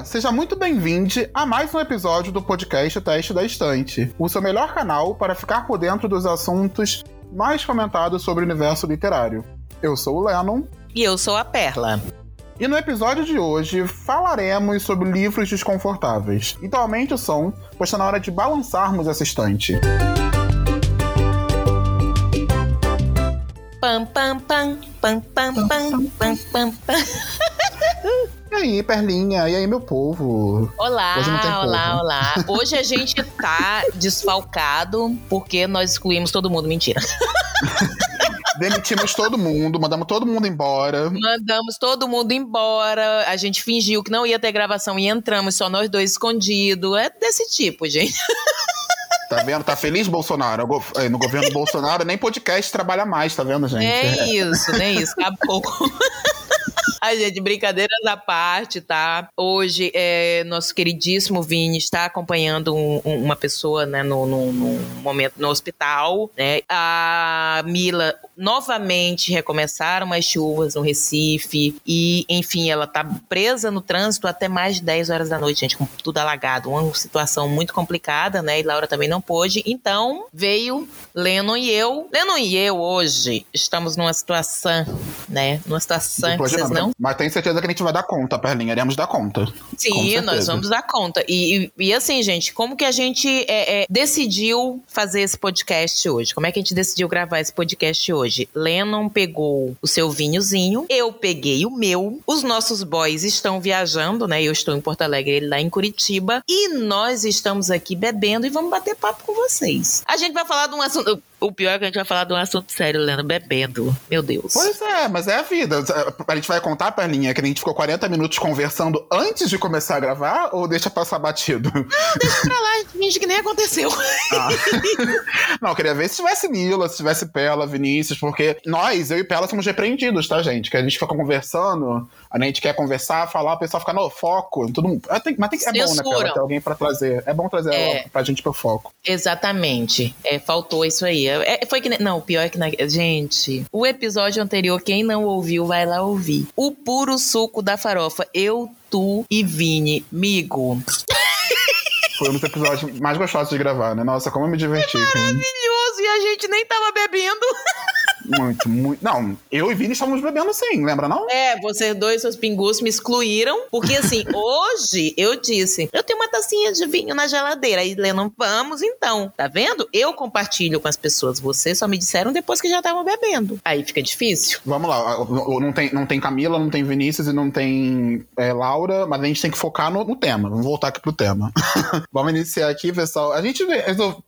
Olá, seja muito bem-vindo a mais um episódio do podcast Teste da Estante, o seu melhor canal para ficar por dentro dos assuntos mais comentados sobre o universo literário. Eu sou o Lennon. E eu sou a Perla. E no episódio de hoje falaremos sobre livros desconfortáveis. Então aumente o som, pois está na hora de balançarmos essa estante. Pam, pam, pam, pam, pam, pam, pam, pam, pam. E aí, Perlinha? E aí, meu povo? Olá, Hoje tem povo. olá, olá. Hoje a gente tá desfalcado porque nós excluímos todo mundo. Mentira. Demitimos todo mundo, mandamos todo mundo embora. Mandamos todo mundo embora. A gente fingiu que não ia ter gravação e entramos só nós dois escondidos. É desse tipo, gente. Tá vendo? Tá feliz, Bolsonaro? Eh, No governo Bolsonaro, nem podcast trabalha mais, tá vendo, gente? É isso, nem isso. Acabou. Ai, gente, brincadeiras à parte, tá? Hoje, é, nosso queridíssimo Vini está acompanhando um- um- uma pessoa, né, no, no- num momento no hospital, né? A Mila novamente recomeçaram as chuvas no Recife e, enfim, ela tá presa no trânsito até mais de 10 horas da noite, gente, com tudo alagado. Uma situação muito complicada, né? E Laura também não pôde. Então, veio Lennon e eu. Lennon e eu, hoje, estamos numa situação, né? Numa situação que Depois de vocês não Mas tenho certeza que a gente vai dar conta, Perlinha. Iremos dar conta. Sim, nós vamos dar conta. E, e, e assim, gente, como que a gente é, é, decidiu fazer esse podcast hoje? Como é que a gente decidiu gravar esse podcast hoje? Lennon pegou o seu vinhozinho, eu peguei o meu, os nossos boys estão viajando, né? Eu estou em Porto Alegre, ele lá em Curitiba, e nós estamos aqui bebendo e vamos bater papo com vocês. A gente vai falar de um assunto. O pior é que a gente vai falar de um assunto sério, Lennon, bebendo. Meu Deus. Pois é, mas é a vida. A gente vai contar, Perlinha, que a gente ficou 40 minutos conversando antes de começar a gravar ou deixa passar batido? Deixa pra lá, finge que nem aconteceu. Ah. Não, eu queria ver se tivesse Mila, se tivesse Pela, Vinícius, porque nós, eu e Pela, somos repreendidos, tá, gente? Que a gente fica conversando, a gente quer conversar, falar, o pessoal fica no foco. Todo mundo... Ah, tem- Mas tem, é bom, né, Pela, ter alguém pra trazer. É bom trazer É. ela pra gente pro foco. Exatamente. É, faltou isso aí. É, foi que. ne- Não, o pior é que. Na, gente, o episódio anterior, quem não ouviu, vai lá ouvir. O puro suco da farofa. Eu, tu e Vini. Migo. Foi um dos episódios mais gostosos de gravar, né? Nossa, como eu me diverti. cara. Maravilhoso. E a gente nem tava bebendo. Muito, muito. Não, eu e Vini estávamos bebendo sim, lembra não? É, vocês dois, seus pingus, me excluíram. Porque assim, hoje eu disse: eu tenho uma tacinha de vinho na geladeira. Aí Lennon, vamos então. Tá vendo? Eu compartilho com as pessoas. Vocês só me disseram depois que já estavam bebendo. Aí fica difícil. Vamos lá, não tem, não tem Camila, não tem Vinícius e não tem é, Laura, mas a gente tem que focar no, no tema. Vamos voltar aqui pro tema. Vamos iniciar aqui, pessoal. A gente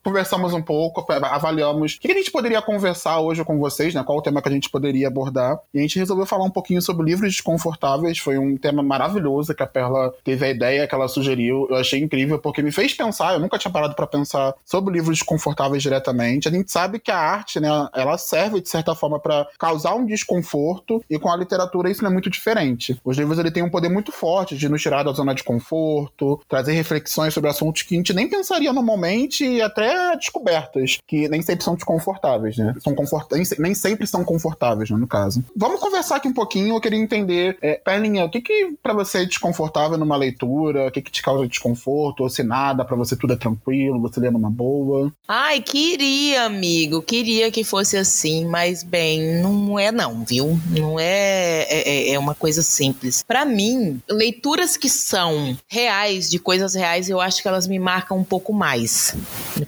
conversamos um pouco, avaliamos o que a gente poderia conversar hoje com vocês, né? Qual o tema que a gente poderia abordar. E a gente resolveu falar um pouquinho sobre livros desconfortáveis. Foi um tema maravilhoso que a Perla teve a ideia que ela sugeriu. Eu achei incrível, porque me fez pensar. Eu nunca tinha parado pra pensar sobre livros desconfortáveis diretamente. A gente sabe que a arte, né, ela serve de certa forma pra causar um desconforto e com a literatura isso não é muito diferente. Os livros ele tem um poder muito forte de nos tirar da zona de conforto, trazer reflexões sobre assuntos que a gente nem pensaria normalmente e até descobertas que nem sempre são desconfortáveis, né? São confort... nem, nem sempre são confortáveis, né, no caso. Vamos conversar aqui um pouquinho. Eu queria entender, é, o que que pra você é desconfortável numa leitura? O que que te causa desconforto? Ou se nada, pra você tudo é tranquilo, você lê numa boa? Ai, queria, amigo, queria que fosse assim, mas bem, não é não, viu? Não é é, é uma coisa simples. Pra mim, leituras que são reais, de coisas reais, eu acho que elas me marcam um pouco mais.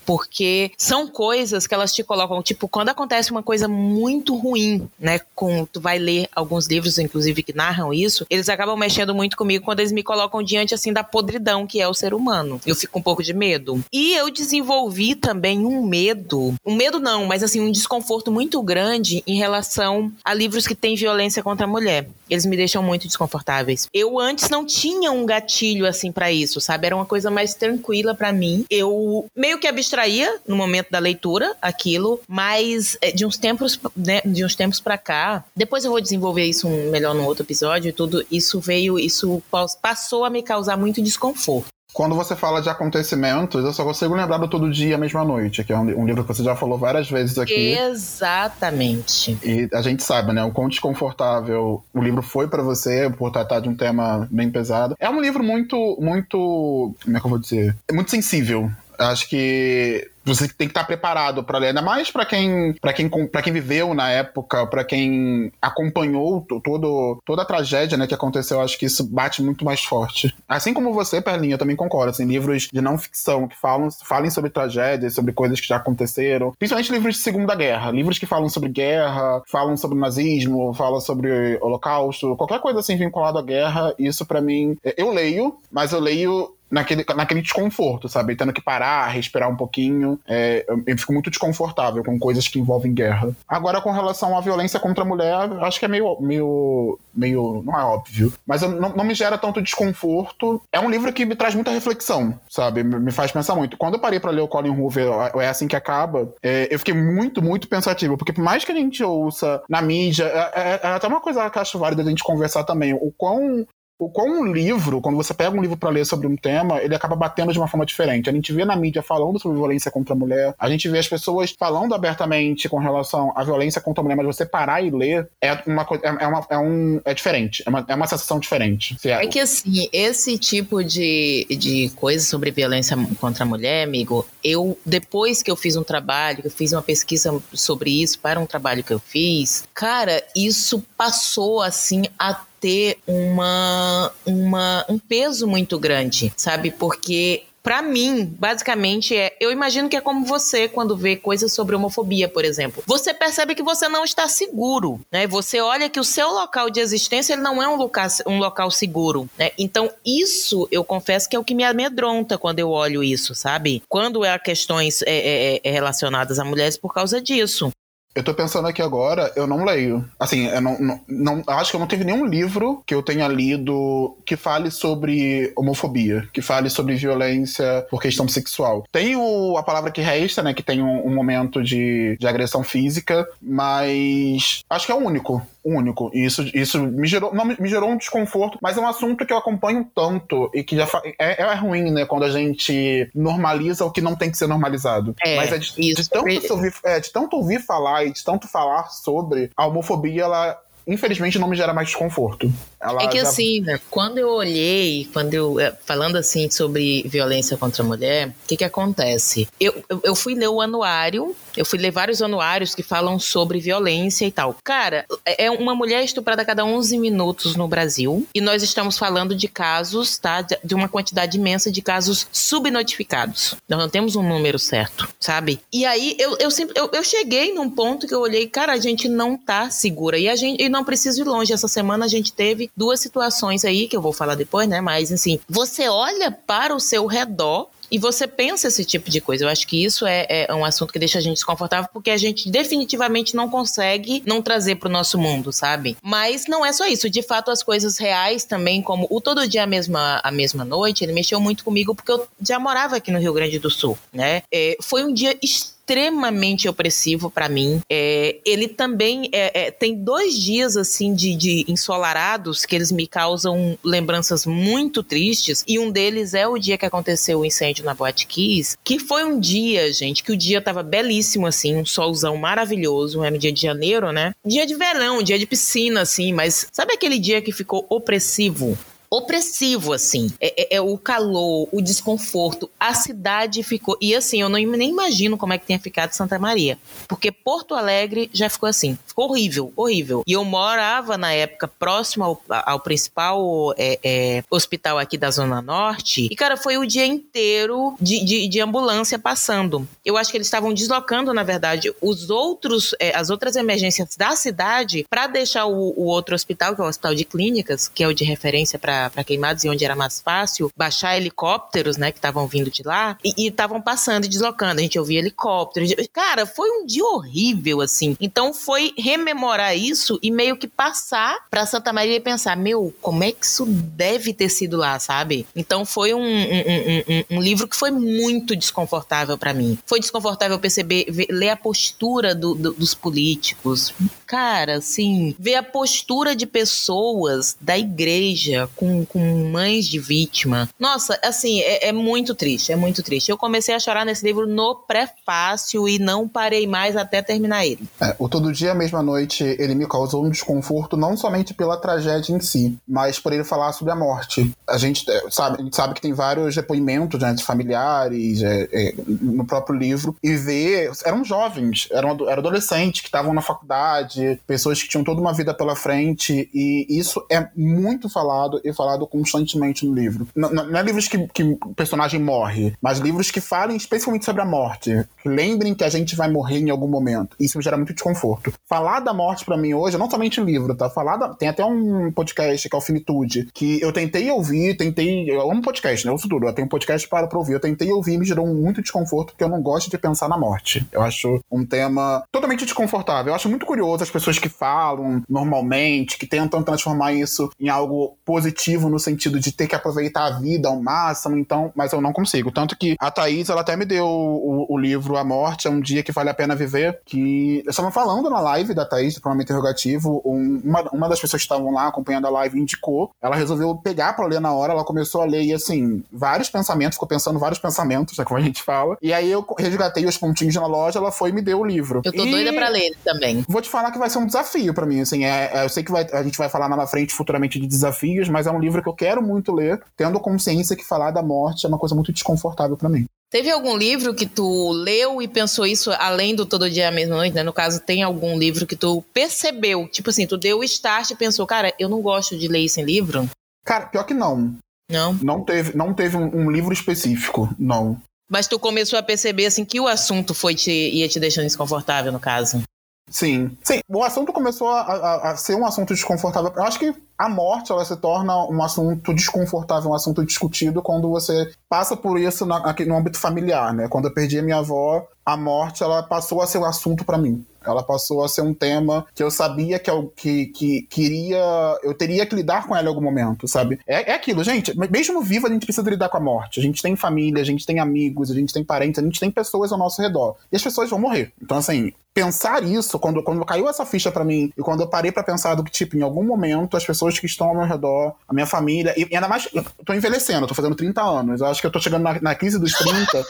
Porque são coisas que elas te colocam, tipo, quando acontece uma coisa muito ruim, né, com tu vai ler alguns livros inclusive que narram isso, eles acabam mexendo muito comigo quando eles me colocam diante assim da podridão que é o ser humano. Eu fico um pouco de medo. E eu desenvolvi também um medo, um medo não, mas assim um desconforto muito grande em relação a livros que têm violência contra a mulher. Eles me deixam muito desconfortáveis. Eu antes não tinha um gatilho assim pra isso, sabe? Era uma coisa mais tranquila pra mim. Eu meio que abstraía no momento da leitura aquilo, mas é, de uns tempos, né, de uns tempos para cá, depois eu vou desenvolver isso melhor no outro episódio e tudo, isso veio, isso passou a me causar muito desconforto. Quando você fala de acontecimentos, eu só consigo lembrar do Todo Dia, Mesma Noite, que é um, um livro que você já falou várias vezes aqui. Exatamente. E a gente sabe, né, o quão desconfortável o livro foi para você por tratar de um tema bem pesado. É um livro muito, muito, como é que eu vou dizer? É muito sensível. Acho que você tem que estar preparado para ler, ainda mais para quem, para quem, para quem viveu na época, para quem acompanhou todo, toda a tragédia, né, que aconteceu. Acho que isso bate muito mais forte. Assim como você, Perlinha, eu também concordo. Assim, livros de não ficção que falam, falem sobre tragédias, sobre coisas que já aconteceram, principalmente livros de Segunda Guerra, livros que falam sobre guerra, falam sobre nazismo, falam sobre holocausto, qualquer coisa assim vinculada à guerra. Isso para mim, eu leio, mas eu leio naquele, naquele desconforto, sabe? Tendo que parar, respirar um pouquinho. É, eu, eu, fico muito desconfortável com coisas que envolvem guerra. Agora, com relação à violência contra a mulher, acho que é meio. meio, meio não é óbvio. Mas não, não, me gera tanto desconforto. É um livro que me traz muita reflexão, sabe? Me, faz pensar muito. Quando eu parei para ler o Colin Hoover, É Assim Que Acaba, é, eu fiquei muito, muito pensativo. Porque por mais que a gente ouça na mídia, é, é, é até uma coisa que eu acho válida a gente conversar também. O quão qual um livro, quando você pega um livro para ler sobre um tema, ele acaba batendo de uma forma diferente. A gente vê na mídia falando sobre violência contra a mulher, a gente vê as pessoas falando abertamente com relação à violência contra a mulher, mas você parar e ler é uma coisa, é, é, uma, é um, é diferente, é uma, é uma sensação diferente. É, é que assim, esse tipo de, de coisa sobre violência contra a mulher, amigo, eu, depois que eu fiz um trabalho, que eu fiz uma pesquisa sobre isso para um trabalho que eu fiz, cara, isso passou assim a ter uma, uma, um peso muito grande, sabe? Porque para mim, basicamente é, eu imagino que é como você quando vê coisas sobre homofobia, por exemplo. Você percebe que você não está seguro, né? Você olha que o seu local de existência ele não é um local, um local seguro, né? Então, isso eu confesso que é o que me amedronta quando eu olho isso, sabe? Quando há questões é, é, é relacionadas a mulheres por causa disso. Eu tô pensando aqui agora, eu não leio. Assim, eu não, não, não, acho que eu não teve nenhum livro que eu tenha lido que fale sobre homofobia, que fale sobre violência por questão sexual. Tem o, a palavra que resta, né, que tem um, um momento de, de agressão física, mas acho que é o único único. E isso, isso me, gerou, não, me gerou um desconforto, mas é um assunto que eu acompanho tanto e que já é, é ruim, né? Quando a gente normaliza o que não tem que ser normalizado. É, mas é de, de, tanto é... ouvir, é, de tanto ouvir falar e de tanto falar sobre, a homofobia, ela infelizmente não me gera mais desconforto. Ela é que já... assim, né, quando eu olhei, quando eu é, falando assim sobre violência contra a mulher, o que que acontece? Eu, eu, eu, fui ler o anuário, eu fui ler vários anuários que falam sobre violência e tal. Cara, é, é uma mulher estuprada a cada 11 minutos no Brasil e nós estamos falando de casos, tá? De uma quantidade imensa de casos subnotificados. Nós não temos um número certo, sabe? E aí eu, eu sempre eu, eu cheguei num ponto que eu olhei, cara, a gente não tá segura e a gente e não precisa ir longe. Essa semana a gente teve duas situações aí que eu vou falar depois, né? Mas assim, você olha para o seu redor e você pensa esse tipo de coisa. Eu acho que isso é, é, um assunto que deixa a gente desconfortável porque a gente definitivamente não consegue não trazer para o nosso mundo, sabe? Mas não é só isso. De fato, as coisas reais também, como o Todo Dia a Mesma, a mesma Noite, ele mexeu muito comigo porque eu já morava aqui no Rio Grande do Sul, né? É, foi um dia extremamente extremamente opressivo para mim. É, ele também é, é, tem dois dias assim de, de, ensolarados que eles me causam lembranças muito tristes e um deles é o dia que aconteceu o incêndio na Boate Kiss, que foi um dia, gente, que o dia tava belíssimo assim, um solzão maravilhoso, era no dia de janeiro, né? Dia de verão, dia de piscina assim, mas sabe aquele dia que ficou opressivo? Opressivo, assim. É, é, é, o calor, o desconforto. A cidade ficou. E assim, eu não, nem imagino como é que tenha ficado Santa Maria. Porque Porto Alegre já ficou assim. Ficou horrível, horrível. E eu morava na época próximo ao, ao principal é, é, hospital aqui da Zona Norte. E, cara, foi o dia inteiro de, de, de ambulância passando. Eu acho que eles estavam deslocando, na verdade, os outros, é, as outras emergências da cidade para deixar o, o outro hospital, que é o Hospital de Clínicas, que é o de referência para para queimados e onde era mais fácil baixar helicópteros, né, que estavam vindo de lá e estavam passando e deslocando. A gente ouvia helicópteros. Cara, foi um dia horrível, assim. Então foi rememorar isso e meio que passar para Santa Maria e pensar, meu, como é que isso deve ter sido lá, sabe? Então foi um, um, um, um livro que foi muito desconfortável para mim. Foi desconfortável perceber, ver, ler a postura do, do, dos políticos. Cara, assim, ver a postura de pessoas da igreja com com, mães de vítima. Nossa, assim, é, é muito triste, é muito triste. Eu comecei a chorar nesse livro no prefácio e não parei mais até terminar ele. É, o Todo Dia, Mesma Noite, ele me causou um desconforto não somente pela tragédia em si, mas por ele falar sobre a morte. A gente é, sabe, a gente sabe que tem vários depoimentos né, de familiares é, é, no próprio livro e ver. Eram jovens, eram, eram adolescentes que estavam na faculdade, pessoas que tinham toda uma vida pela frente, e isso é muito falado e falado constantemente no livro. Não, não é livros que, que o personagem morre, mas livros que falem especialmente sobre a morte. Lembrem que a gente vai morrer em algum momento. Isso me gera muito desconforto. Falar da morte para mim hoje, não somente livro, tá? Falar da... Tem até um podcast que é o Finitude, que eu tentei ouvir, tentei. Eu amo podcast, né? Eu tudo. Eu tenho um podcast para pra ouvir. Eu tentei ouvir me gerou muito desconforto, porque eu não gosto de pensar na morte. Eu acho um tema totalmente desconfortável. Eu acho muito curioso as pessoas que falam normalmente, que tentam transformar isso em algo positivo no sentido de ter que aproveitar a vida ao máximo, então, mas eu não consigo. Tanto que a Thaís, ela até me deu o, o livro A Morte é um Dia que Vale a Pena Viver, que eu estava falando na live da Thaís, do programa interrogativo, um, uma, uma das pessoas que estavam lá acompanhando a live indicou, ela resolveu pegar para ler na hora, ela começou a ler e assim, vários pensamentos, ficou pensando vários pensamentos, é como a gente fala, e aí eu resgatei os pontinhos na loja, ela foi e me deu o livro. Eu tô e... doida pra ler também. Vou te falar que vai ser um desafio para mim, assim, é, é, eu sei que vai, a gente vai falar lá na frente futuramente de desafios, mas é um livro que eu quero muito ler, tendo consciência que falar da morte é uma coisa muito desconfortável para mim. Teve algum livro que tu leu e pensou isso além do Todo Dia à Mesma Noite, né? No caso, tem algum livro que tu percebeu, tipo assim, tu deu o start e pensou, cara, eu não gosto de ler esse livro? Cara, pior que não. Não? Não teve, não teve um, um livro específico, não. Mas tu começou a perceber, assim, que o assunto foi te, ia te deixando desconfortável, no caso? Sim. Sim, o assunto começou a, a, a, ser um assunto desconfortável. Eu acho que a morte ela se torna um assunto desconfortável, um assunto discutido quando você passa por isso na, aqui no âmbito familiar, né? Quando eu perdi a minha avó, a morte ela passou a ser um assunto para mim. Ela passou a ser um tema que eu sabia que eu que, que queria. Eu teria que lidar com ela em algum momento, sabe? É, é aquilo, gente. Mesmo vivo, a gente precisa lidar com a morte. A gente tem família, a gente tem amigos, a gente tem parentes, a gente tem pessoas ao nosso redor. E as pessoas vão morrer. Então, assim, pensar isso, quando, quando caiu essa ficha para mim, e quando eu parei para pensar do que, tipo, em algum momento, as pessoas que estão ao meu redor, a minha família, e, e ainda mais, eu tô envelhecendo, eu tô fazendo 30 anos. Eu acho que eu tô chegando na, na crise dos 30.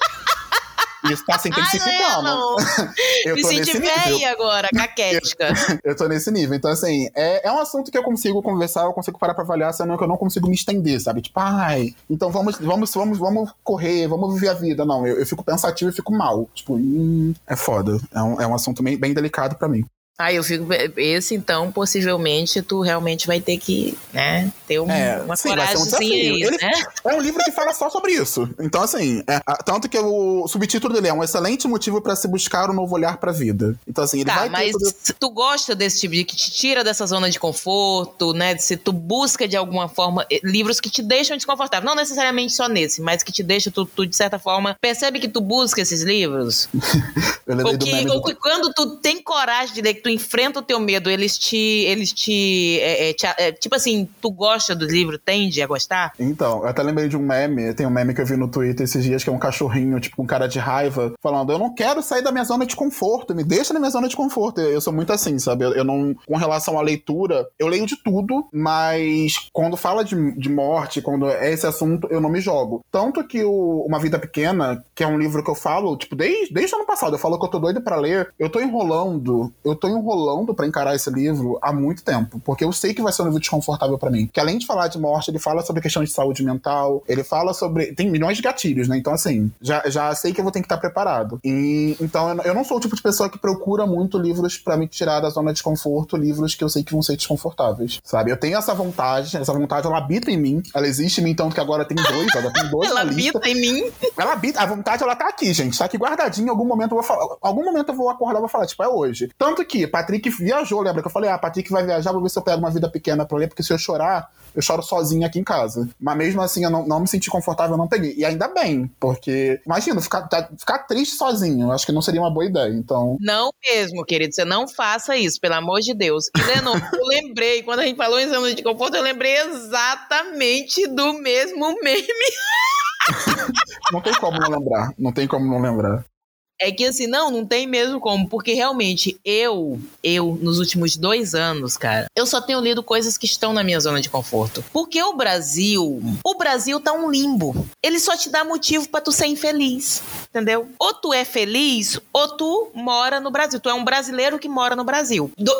Isso tá se intensificando. eu tô Me nesse nível. agora, caquética. Eu, eu tô nesse nível. Então, assim, é, é um assunto que eu consigo conversar, eu consigo parar pra avaliar, sendo que eu não consigo me estender, sabe? Tipo, ai, então vamos, vamos, vamos, vamos correr, vamos viver a vida. Não, eu, eu fico pensativo e fico mal. Tipo, hum, é foda. É um, é um assunto bem, bem delicado para mim. Ah, eu fico. Esse, então, possivelmente, tu realmente vai ter que, né, ter um, é, uma sim, coragem um aí, Ele, né? É um livro que fala só sobre isso. Então, assim, é, tanto que o subtítulo dele é um excelente motivo para se buscar um novo olhar para a vida. Então, assim, ele tá, vai mas se tu gosta desse tipo de que te tira dessa zona de conforto, né? Se tu busca de alguma forma eh, livros que te deixam desconfortável, não necessariamente só nesse, mas que te deixam, tu, tu de certa forma, percebe que tu busca esses livros? ou que, ou que quando tu tem coragem de ler tu enfrenta o teu medo, eles te. Eles te, é, é, te é, tipo assim, tu gosta do livro, tende a gostar? Então, eu até lembrei de um meme, tem um meme que eu vi no Twitter esses dias, que é um cachorrinho, tipo, com cara de raiva, falando: Eu não quero sair da minha zona de conforto, me deixa na minha zona de conforto. Eu, eu sou muito assim, sabe? Eu, eu, não. Com relação à leitura, eu leio de tudo, mas quando fala de, de morte, quando é esse assunto, eu não me jogo. Tanto que o Uma Vida Pequena, que é um livro que eu falo, tipo, desde, desde o ano passado, eu falo que eu tô doido para ler, eu tô enrolando, eu tô enrolando para encarar esse livro há muito tempo, porque eu sei que vai ser um livro desconfortável para mim. Que além de falar de morte, ele fala sobre questões de saúde mental, ele fala sobre. Tem milhões de gatilhos, né? Então, assim, já, já sei que eu vou ter que estar preparado. E então eu não sou o tipo de pessoa que procura muito livros para me tirar da zona de conforto, livros que eu sei que vão ser desconfortáveis, sabe? Eu tenho essa vontade, essa vontade ela habita em mim, ela existe em mim, tanto que agora tem dois, ela tem dois. ela habita em mim. Ela habita, a vontade ela tá aqui, gente, tá aqui guardadinha. Em algum momento eu vou falar, algum momento eu vou acordar e vou falar, tipo, é hoje. Tanto que Patrick viajou, lembra que eu falei, ah, Patrick vai viajar, vou ver se eu pego uma vida pequena pra ler, porque se eu chorar, eu choro sozinho aqui em casa. Mas mesmo assim, eu não, não me senti confortável, eu não peguei. E ainda bem, porque, imagina, ficar, tá, ficar triste sozinho, acho que não seria uma boa ideia, então... Não mesmo, querido, você não faça isso, pelo amor de Deus. E, Lenor, eu lembrei, quando a gente falou em zona de conforto, eu lembrei exatamente do mesmo meme. não tem como não lembrar, não tem como não lembrar. É que assim, não, não tem mesmo como, porque realmente eu, eu, nos últimos dois anos, cara, eu só tenho lido coisas que estão na minha zona de conforto. Porque o Brasil, o Brasil tá um limbo. Ele só te dá motivo para tu ser infeliz, entendeu? Ou tu é feliz, ou tu mora no Brasil. Tu é um brasileiro que mora no Brasil. Do,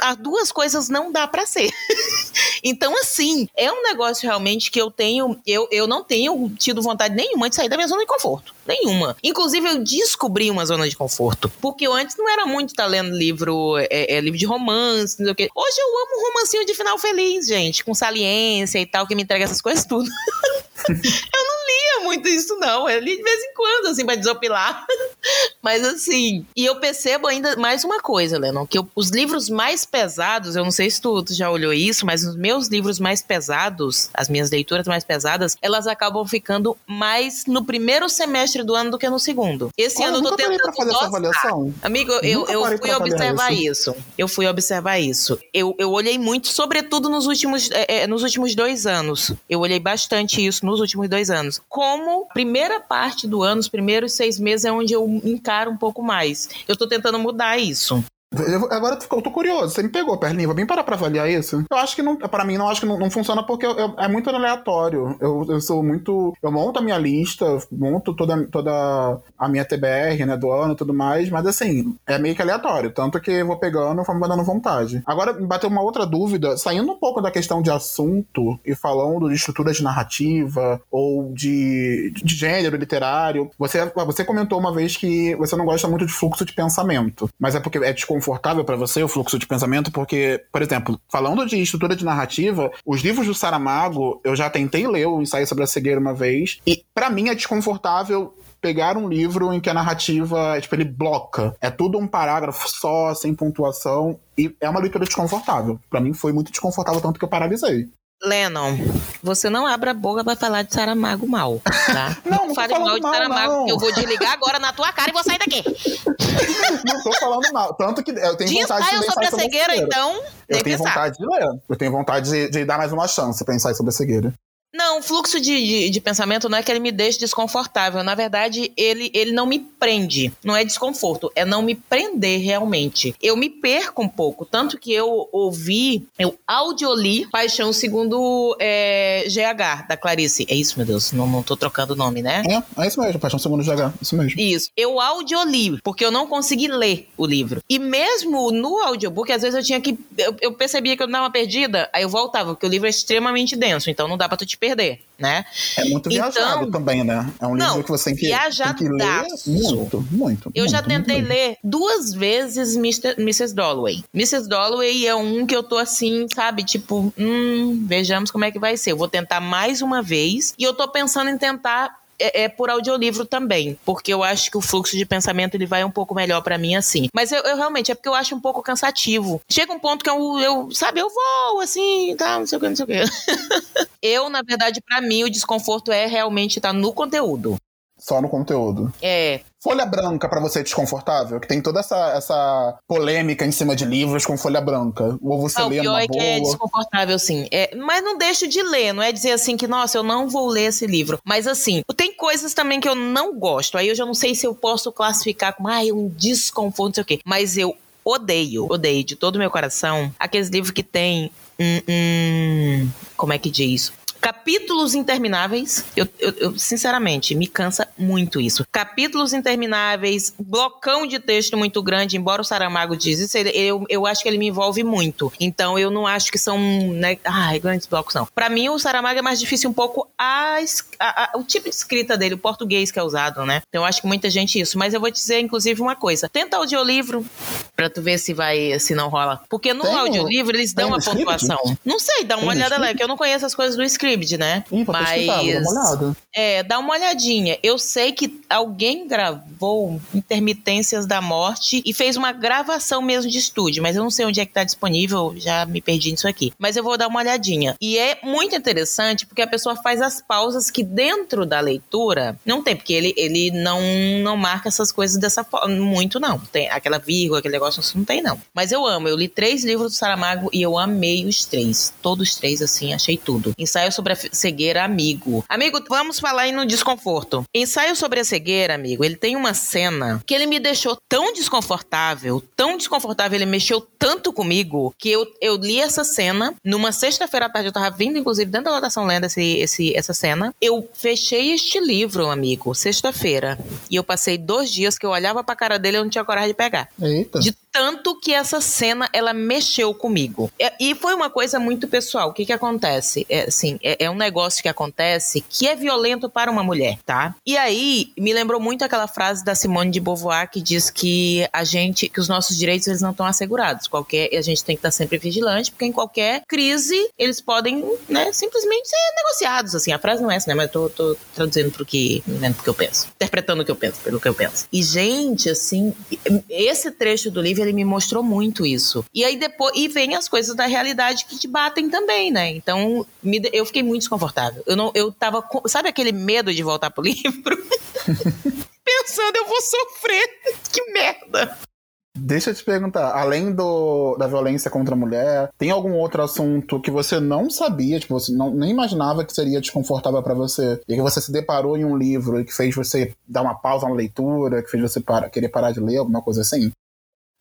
as duas coisas não dá para ser. então, assim, é um negócio realmente que eu tenho, eu, eu não tenho tido vontade nenhuma de sair da minha zona de conforto. Nenhuma. Inclusive, eu descobri uma zona de conforto. Porque eu antes não era muito estar tá lendo livro, é, é, livro de romance, não sei o quê. Hoje eu amo um romancinho de final feliz, gente, com saliência e tal, que me entrega essas coisas tudo. eu não lia muito isso, não. Eu li de vez em quando, assim, pra desopilar. Mas assim, e eu percebo ainda mais uma coisa, Lennon, que eu, os livros mais pesados, eu não sei se tu, tu, já olhou isso, mas os meus livros mais pesados, as minhas leituras mais pesadas, elas acabam ficando mais no primeiro semestre do ano do que no segundo. Esse Olha, ano eu tô tentando. Pra fazer essa avaliação. Amigo, eu, eu fui observar isso. isso. Eu fui observar isso. Eu, eu olhei muito, sobretudo nos últimos, é, é, nos últimos dois anos. Eu olhei bastante isso nos últimos dois anos. Como primeira parte do ano, os primeiros seis meses é onde eu encaro um pouco mais. Eu tô tentando mudar isso. Eu, agora eu tô curioso, você me pegou, Perlinha, vou bem parar pra avaliar isso. Eu acho que não, pra mim, não acho que não, não funciona porque eu, eu, é muito aleatório. Eu, eu sou muito. Eu monto a minha lista, monto toda, toda a minha TBR, né, do ano e tudo mais, mas assim, é meio que aleatório. Tanto que eu vou pegando e me dando vontade. Agora, me bateu uma outra dúvida, saindo um pouco da questão de assunto e falando de estrutura de narrativa ou de, de gênero literário. Você, você comentou uma vez que você não gosta muito de fluxo de pensamento, mas é porque é desconfortável confortável para você o fluxo de pensamento, porque, por exemplo, falando de estrutura de narrativa, os livros do Saramago, eu já tentei ler o ensaio sobre a cegueira uma vez, e para mim é desconfortável pegar um livro em que a narrativa, tipo, ele bloca. É tudo um parágrafo só, sem pontuação, e é uma leitura desconfortável. Para mim foi muito desconfortável, tanto que eu paralisei. Lennon, você não abra a boca pra falar de Saramago mal, tá? não, não fale mal de mal, Saramago, não. eu vou desligar agora na tua cara e vou sair daqui. não tô falando mal. Tanto que eu tenho Diz vontade de ler sobre a cegueira, então. Eu tenho vontade de ler. Eu tenho vontade de, dar mais uma chance pra pensar sobre a cegueira. Não, o fluxo de, de, de, pensamento não é que ele me deixe desconfortável. Na verdade, ele, ele não me prende. Não é desconforto, é não me prender realmente. Eu me perco um pouco. Tanto que eu ouvi, eu audioli Paixão segundo é, GH, da Clarice. É isso, meu Deus. Não, não tô trocando o nome, né? É, é isso mesmo, Paixão segundo GH. Isso mesmo. Isso. Eu audioli, porque eu não consegui ler o livro. E mesmo no audiobook, às vezes eu tinha que. Eu, eu percebia que eu dava uma perdida, aí eu voltava, porque o livro é extremamente denso, então não dá pra tu te perder, né? É muito viajado então, também, né? É um livro não, que você tem que, tem que ler muito, muito. Eu muito, já tentei muito. ler duas vezes Mr., Mrs. Dalloway. Mrs. Dalloway é um que eu tô assim, sabe? Tipo, hum, vejamos como é que vai ser. Eu vou tentar mais uma vez e eu tô pensando em tentar é, é, por audiolivro também, porque eu acho que o fluxo de pensamento ele vai um pouco melhor para mim assim. Mas eu, eu, realmente é porque eu acho um pouco cansativo. Chega um ponto que eu, eu sabe, eu vou assim, tá, não sei o que, não sei o que. eu, na verdade, para mim o desconforto é realmente estar tá no conteúdo. Só no conteúdo. É. Folha branca para você é desconfortável? Que tem toda essa, essa polêmica em cima de livros com folha branca. Ou você ah, lê numa é boa? é desconfortável, sim. É, mas não deixo de ler, não é dizer assim que, nossa, eu não vou ler esse livro. Mas assim, tem coisas também que eu não gosto. Aí eu já não sei se eu posso classificar como, ah, um desconforto, não sei o quê. Mas eu odeio, odeio de todo o meu coração aqueles livros que tem um, um, como é que diz? Capítulos intermináveis, eu, eu, eu, sinceramente me cansa muito isso. Capítulos intermináveis, blocão de texto muito grande, embora o Saramago diz isso, ele, eu, eu acho que ele me envolve muito. Então eu não acho que são, né, ai, grandes blocos não. Para mim o Saramago é mais difícil um pouco a, a, a, o tipo de escrita dele, o português que é usado, né? Então eu acho que muita gente isso. Mas eu vou te dizer, inclusive, uma coisa. Tenta audiolivro pra tu ver se vai, se não rola. Porque no tem, audiolivro eles dão a pontuação. Não sei, dá uma tem olhada lá, que eu não conheço as coisas do script Scribd, né? Ih, Mas dá uma olhada. É, dá uma olhadinha. Eu sei que alguém gravou Intermitências da Morte e fez uma gravação mesmo de estúdio, mas eu não sei onde é que tá disponível, já me perdi nisso aqui. Mas eu vou dar uma olhadinha. E é muito interessante porque a pessoa faz as pausas que dentro da leitura não tem, porque ele, ele não, não marca essas coisas dessa forma, muito não. Tem aquela vírgula, aquele negócio, não tem não. Mas eu amo, eu li três livros do Saramago e eu amei os três. Todos três, assim, achei tudo. Ensaio sobre a cegueira amigo. Amigo, vamos falar em no desconforto. Ensaio sobre a cegueira, amigo, ele tem uma cena que ele me deixou tão desconfortável, tão desconfortável, ele mexeu tanto comigo, que eu, eu li essa cena numa sexta-feira à tarde, eu tava vindo, inclusive, dentro da lotação lendo esse, esse, essa cena. Eu fechei este livro, amigo, sexta-feira. E eu passei dois dias que eu olhava pra cara dele e eu não tinha coragem de pegar. Eita. De tanto que essa cena ela mexeu comigo. É, e foi uma coisa muito pessoal. O que que acontece? É, assim, é, é, um negócio que acontece que é violento para uma mulher, tá? E aí me lembrou muito aquela frase da Simone de Beauvoir que diz que a gente, que os nossos direitos eles não estão assegurados. Qualquer, a gente tem que estar sempre vigilante, porque em qualquer crise eles podem, né, simplesmente ser negociados. Assim, a frase não é essa, né? Mas eu tô, tô traduzindo pro que, né, pro que eu penso, interpretando o que eu penso, pelo que eu penso. E gente, assim, esse trecho do livro ele me mostrou muito isso. E aí depois e vem as coisas da realidade que te batem também, né? Então, me, eu fiquei muito desconfortável. Eu não eu tava com, sabe aquele medo de voltar pro livro? Pensando, eu vou sofrer. Que merda. Deixa eu te perguntar, além do, da violência contra a mulher, tem algum outro assunto que você não sabia, tipo, você não, nem imaginava que seria desconfortável para você, e que você se deparou em um livro e que fez você dar uma pausa na leitura, que fez você para, querer parar de ler, alguma coisa assim?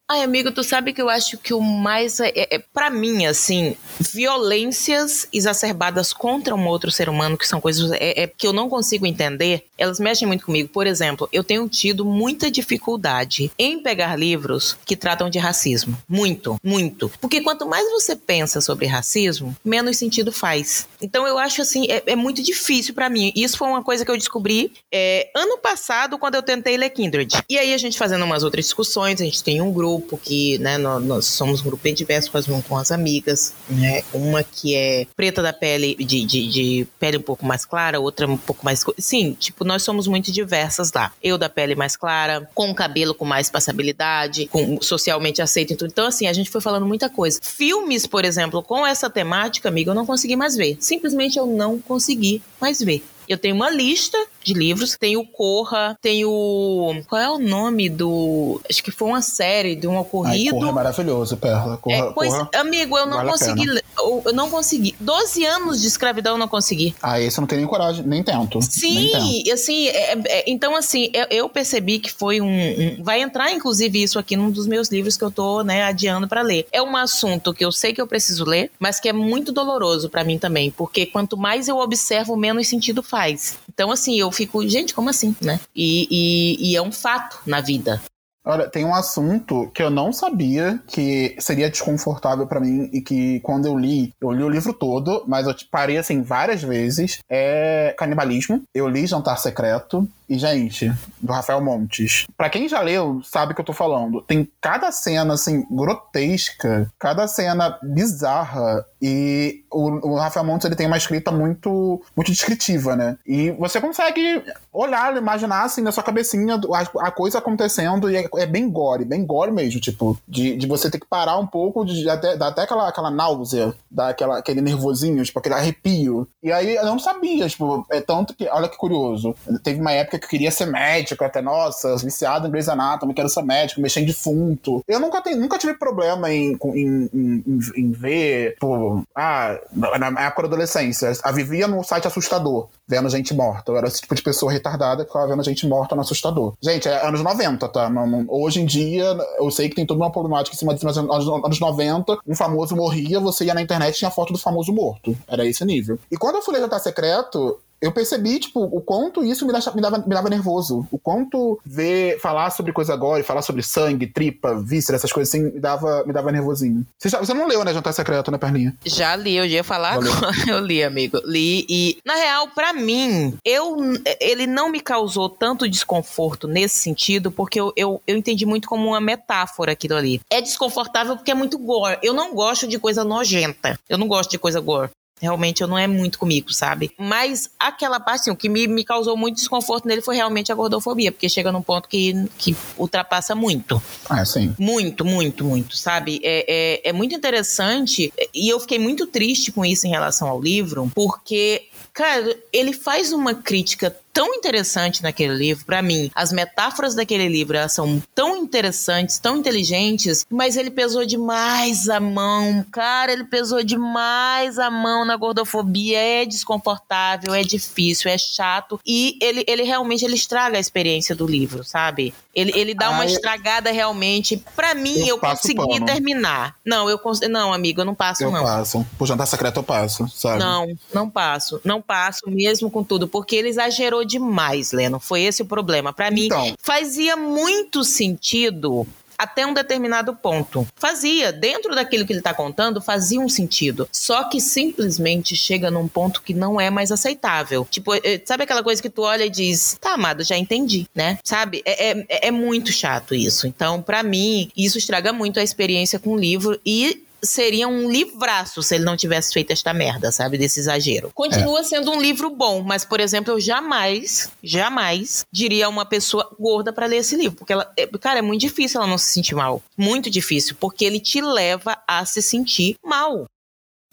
Ai, amigo, tu sabe que eu acho que o mais. É, é, para mim, assim, violências exacerbadas contra um outro ser humano, que são coisas é, é, que eu não consigo entender, elas mexem muito comigo. Por exemplo, eu tenho tido muita dificuldade em pegar livros que tratam de racismo. Muito, muito. Porque quanto mais você pensa sobre racismo, menos sentido faz. Então eu acho assim, é, é muito difícil para mim. Isso foi uma coisa que eu descobri é, ano passado, quando eu tentei ler Kindred. E aí a gente fazendo umas outras discussões, a gente tem um grupo grupo que, né, nós, nós somos um grupo bem diverso, com as, com as amigas, né? Uma que é preta da pele, de, de, de, pele um pouco mais clara, outra um pouco mais. Sim, tipo, nós somos muito diversas lá. Eu da pele mais clara, com cabelo com mais passabilidade, com socialmente aceito e tudo. Então, assim, a gente foi falando muita coisa. Filmes, por exemplo, com essa temática, amiga, eu não consegui mais ver. Simplesmente eu não consegui mais ver. Eu tenho uma lista de livros. Tem o Corra, tem o. Qual é o nome do. Acho que foi uma série de um ocorrido. Ai, Corra é maravilhoso, Perla. Corra, é, pois, Corra, amigo, eu não vale consegui. Eu não consegui. 12 anos de escravidão eu não consegui. Ah, esse eu não tenho nem coragem, nem tento. Sim, nem tento. assim, é, é, então assim, eu, eu, percebi que foi um, um, Vai entrar, inclusive, isso aqui num dos meus livros que eu tô, né, adiando para ler. É um assunto que eu sei que eu preciso ler, mas que é muito doloroso para mim também, porque quanto mais eu observo, menos sentido faz. Então, assim, eu fico, gente, como assim, né? E, e, e é um fato na vida. Olha, tem um assunto que eu não sabia que seria desconfortável para mim e que quando eu li, eu li o livro todo, mas eu parei assim várias vezes. É canibalismo. Eu li Jantar Secreto. E, gente, do Rafael Montes. Para quem já leu, sabe o que eu tô falando. Tem cada cena, assim, grotesca, cada cena bizarra. E o, o Rafael Montes, ele tem uma escrita muito, muito descritiva, né? E você consegue olhar, imaginar, assim, na sua cabecinha a, a coisa acontecendo e é, é, bem gore, bem gore mesmo, tipo, de, de você ter que parar um pouco, de, de até, dar até aquela, aquela náusea, dar aquela, aquele nervosinho, tipo, aquele arrepio. E aí eu não sabia, tipo, é tanto que, olha que curioso, teve uma época que eu queria ser médico, até, nossa, viciado em Grey's Anatomy, quero ser médico, mexer em defunto. Eu nunca, tenho, nunca tive problema em, em, em, em ver, tipo, ah, na época da adolescência, a vivia no site assustador, vendo gente morta. Eu era esse tipo de pessoa retardada que ficava vendo gente morta no assustador. Gente, é anos 90, tá? Hoje em dia, eu sei que tem toda uma problemática em cima disso, mas anos, anos 90, um famoso morria, você ia na internet e tinha foto do famoso morto. Era esse nível. E quando eu fui ler Jantar Secreto, eu percebi, tipo, o quanto isso me, me, dava, me dava nervoso. O quanto ver, falar sobre coisa agora, falar sobre sangue, tripa, víscera, essas coisas assim, me dava, me dava nervosinho. Você, já, você não leu, né, Jantar Secreto, né, Perninha? Já li, eu ia falar Valeu. agora. Eu li, amigo. Li e, na real, para mim, eu, ele não me causou tanto desconforto nesse sentido, porque eu, eu, eu entendi muito como uma metáfora aquilo ali. É desconfortável porque é muito gore. Eu não gosto de coisa nojenta. Eu não gosto de coisa gore. Realmente eu não é muito comigo, sabe? Mas aquela parte, assim, o que me, me causou muito desconforto nele foi realmente a gordofobia, porque chega num ponto que, que ultrapassa muito. Ah, sim. Muito, muito, muito, sabe? É, é, é muito interessante e eu fiquei muito triste com isso em relação ao livro, porque Cara, ele faz uma crítica tão interessante naquele livro, para mim. As metáforas daquele livro são tão interessantes, tão inteligentes, mas ele pesou demais a mão, cara, ele pesou demais a mão na gordofobia. É desconfortável, é difícil, é chato e ele, ele realmente ele estraga a experiência do livro, sabe? Ele, ele dá uma estragada realmente. Para mim, eu, eu consegui pano. terminar. Não, eu não, amigo, eu não passo eu não. Eu passo. Por jantar secreto eu passo, sabe? Não, não passo. Não passo mesmo com tudo, porque ele exagerou demais, Leno. Foi esse o problema. Para mim, então. fazia muito sentido até um determinado ponto. Fazia, dentro daquilo que ele está contando, fazia um sentido. Só que simplesmente chega num ponto que não é mais aceitável. Tipo, é, sabe aquela coisa que tu olha e diz, tá, amado, já entendi, né? Sabe? É, é, é muito chato isso. Então, para mim, isso estraga muito a experiência com o livro e seria um livraço se ele não tivesse feito esta merda, sabe? Desse exagero. Continua é. sendo um livro bom, mas, por exemplo, eu jamais, jamais diria a uma pessoa gorda para ler esse livro. Porque ela, é, cara, é muito difícil ela não se sentir mal. Muito difícil, porque ele te leva a se sentir mal.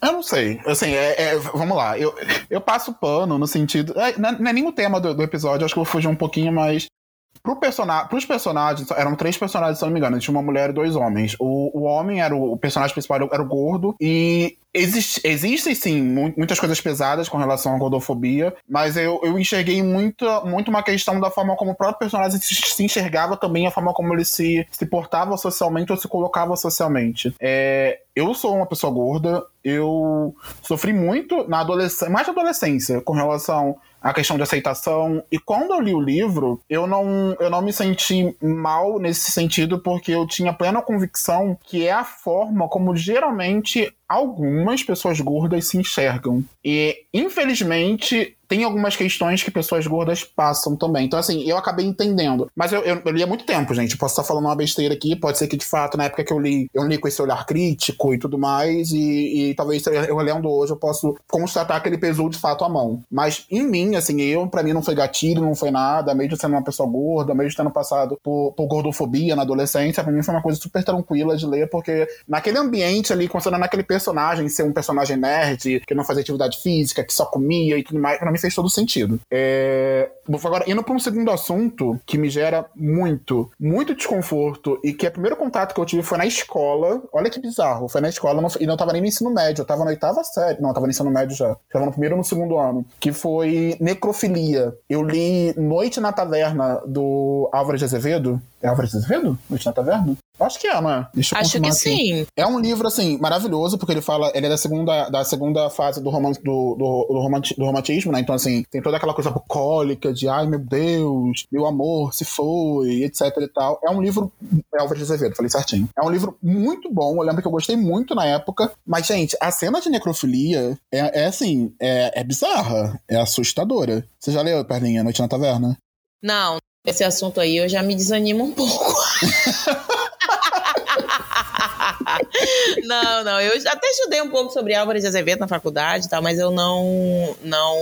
Eu não sei. Assim, é, é, vamos lá. Eu, eu passo pano no sentido. É, não, é, é nem o tema do, do, episódio, acho que eu vou fugir um pouquinho, mas Pro personagem, pros personagens, eram três personagens, se não me engano. Tinha uma mulher e dois homens. O, o homem era o, o personagem principal, era o gordo. E Existe, existem sim muitas coisas pesadas com relação à gordofobia, mas eu, eu enxerguei muito, muito uma questão da forma como o próprio personagem se, se enxergava também, a forma como ele se, se portava socialmente ou se colocava socialmente. É, eu sou uma pessoa gorda, eu sofri muito na adolescência, mais na adolescência, com relação a questão de aceitação. E quando eu li o livro, eu não, eu não me senti mal nesse sentido, porque eu tinha plena convicção que é a forma como geralmente algumas pessoas gordas se enxergam. E, infelizmente, tem algumas questões que pessoas gordas passam também. Então, assim, eu acabei entendendo. Mas eu, eu, eu, li há muito tempo, gente. Posso estar falando uma besteira aqui. Pode ser que, de fato, na época que eu li, eu li com esse olhar crítico e tudo mais. E, e talvez eu lendo hoje eu posso constatar que ele pesou de fato a mão. Mas em mim, assim, eu, para mim, não foi gatilho, não foi nada. Mesmo sendo uma pessoa gorda, mesmo tendo passado por, por gordofobia na adolescência, pra mim foi uma coisa super tranquila de ler, porque naquele ambiente ali, considerando aquele personagem ser um personagem nerd, que não fazia atividade física, que só comia e tudo mais, pra mim fez todo sentido. É... Agora, indo para um segundo assunto que me gera muito, muito desconforto e que é o primeiro contato que eu tive foi na escola. Olha que bizarro, foi na escola não, e não tava nem no ensino médio, eu tava na oitava série. Não, eu tava no ensino médio já. Eu tava no primeiro ou no segundo ano. Que foi necrofilia. Eu li Noite na Taverna do Álvaro de Azevedo. É Álvaro de Azevedo? Noite na Taverna? Acho que é, né? Deixa eu Acho que aqui. sim. É um livro, assim, maravilhoso, porque ele fala, ele é da segunda, da segunda fase do, roman, do, do, do, romanti, do romantismo, né? Então, assim, tem toda aquela coisa bucólica de, ai meu Deus, meu amor se foi, etc e tal. É um livro, é Álvaro de Azevedo, falei certinho. É um livro muito bom, eu lembro que eu gostei muito na época, mas, gente, a cena de necrofilia é, é assim, é, é bizarra, é assustadora. Você já leu, Perninha, Noite na Taverna? Não, esse assunto aí eu já me desanimo um pouco. não, não. Eu até estudei um pouco sobre Álvares de Azevedo na faculdade e tal, mas eu não, não,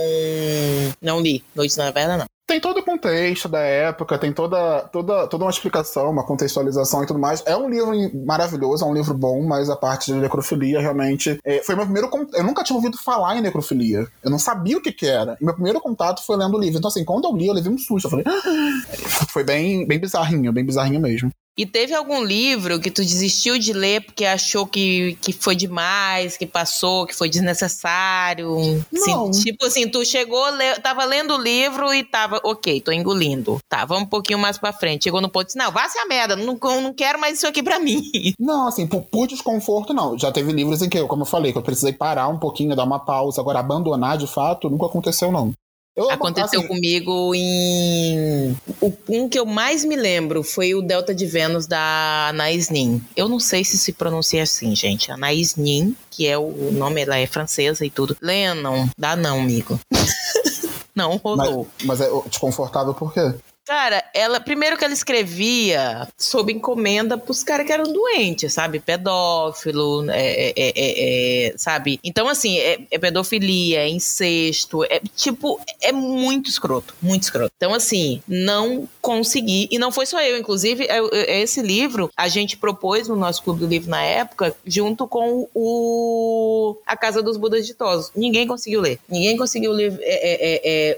não li Noite na Verda, não tem todo o contexto da época, tem toda, toda, toda uma explicação, uma contextualização e tudo mais. É um livro maravilhoso, é um livro bom, mas a parte de necrofilia realmente é, foi meu primeiro. Eu nunca tinha ouvido falar em necrofilia. Eu não sabia o que, que era. E meu primeiro contato foi lendo o livro. Então, assim, quando eu li, eu levei um susto. Eu falei. Foi bem, bem bizarrinho, bem bizarrinho mesmo. E teve algum livro que tu desistiu de ler porque achou que, que foi demais, que passou, que foi desnecessário? Não. Assim, tipo assim, tu chegou, le, tava lendo o livro e tava, ok, tô engolindo. Tá, vamos um pouquinho mais pra frente. Chegou no ponto de, não, vá se a merda, não, não quero mais isso aqui pra mim. Não, assim, por, por desconforto, não. Já teve livros em que, como eu falei, que eu precisei parar um pouquinho, dar uma pausa. Agora, abandonar de fato, nunca aconteceu, não. Eu, Aconteceu assim, comigo em. O um que eu mais me lembro foi o Delta de Vênus da Anaïs Nin. Eu não sei se se pronuncia assim, gente. Anaïs Nin, que é o nome, ela é francesa e tudo. Lennon, dá não, amigo. não rolou. Mas, mas é desconfortável por quê? Cara, ela primeiro que ela escrevia sob encomenda pros caras que eram doentes, sabe? Pedófilo, é, é, é, é sabe? Então, assim, é, é, pedofilia, é incesto, é tipo, é muito escroto, muito escroto. Então, assim, não consegui, e não foi só eu, inclusive, esse livro a gente propôs no nosso Clube do Livro na época, junto com o A Casa dos Budas Ditosos. Ninguém conseguiu ler. Ninguém conseguiu ler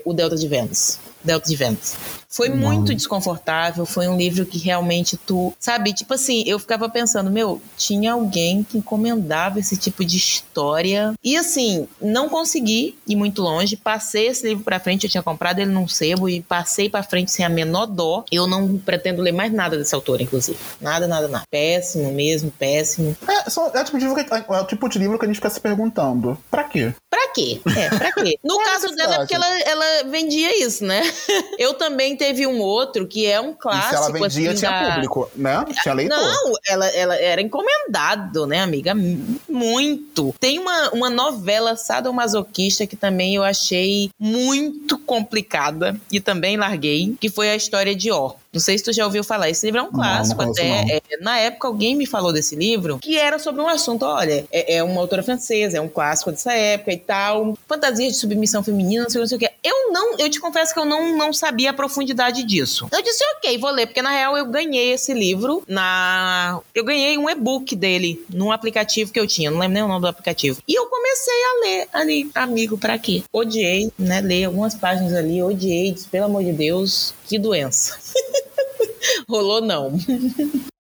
o Delta de Vênus. Delta de Vênus. Foi Não. muito desconfortável, foi um livro que realmente tu, sabe, tipo assim, eu ficava pensando, meu, tinha alguém que encomendava esse tipo de história. E assim, não consegui ir muito longe, passei esse livro pra frente, eu tinha comprado ele num sebo e passei pra frente sem a menor dó. Eu não pretendo ler mais nada desse autor, inclusive. Nada, nada, nada. Péssimo mesmo, péssimo. É, só- é, o tipo de livro que, é o tipo de livro que a gente fica se perguntando. Pra quê? Pra quê? É, pra quê? No a caso dela, é porque ela, ela vendia isso, né? Eu também teve um outro que é um E clássico. se ela vendia, assim, tinha da- público, né? Tinha leitor. Não, ela, ela era encomendado, né, amiga? Muito. Tem uma, uma novela sadomasoquista que também eu achei muito complicada e também larguei, que foi a história de Ó. Não sei se tu já ouviu falar. Esse livro é um Não, não clássico conheço, até. não. É, na época, alguém me falou desse livro que era sobre um assunto. Olha, é, é uma autora francesa, é um clássico dessa época e tal. Fantasia de submissão feminina, não sei, não sei o que. Eu não, eu te confesso que eu não, não sabia a profundidade disso. Eu disse, ok, vou ler, porque na real eu ganhei esse livro na. Eu ganhei um e-book dele num aplicativo que eu tinha, não lembro nem o nome do aplicativo. E eu comecei a ler ali, amigo, pra quê? Odiei, né? Ler algumas páginas ali, odiei, disse, pelo amor de Deus, que doença. Rolou não.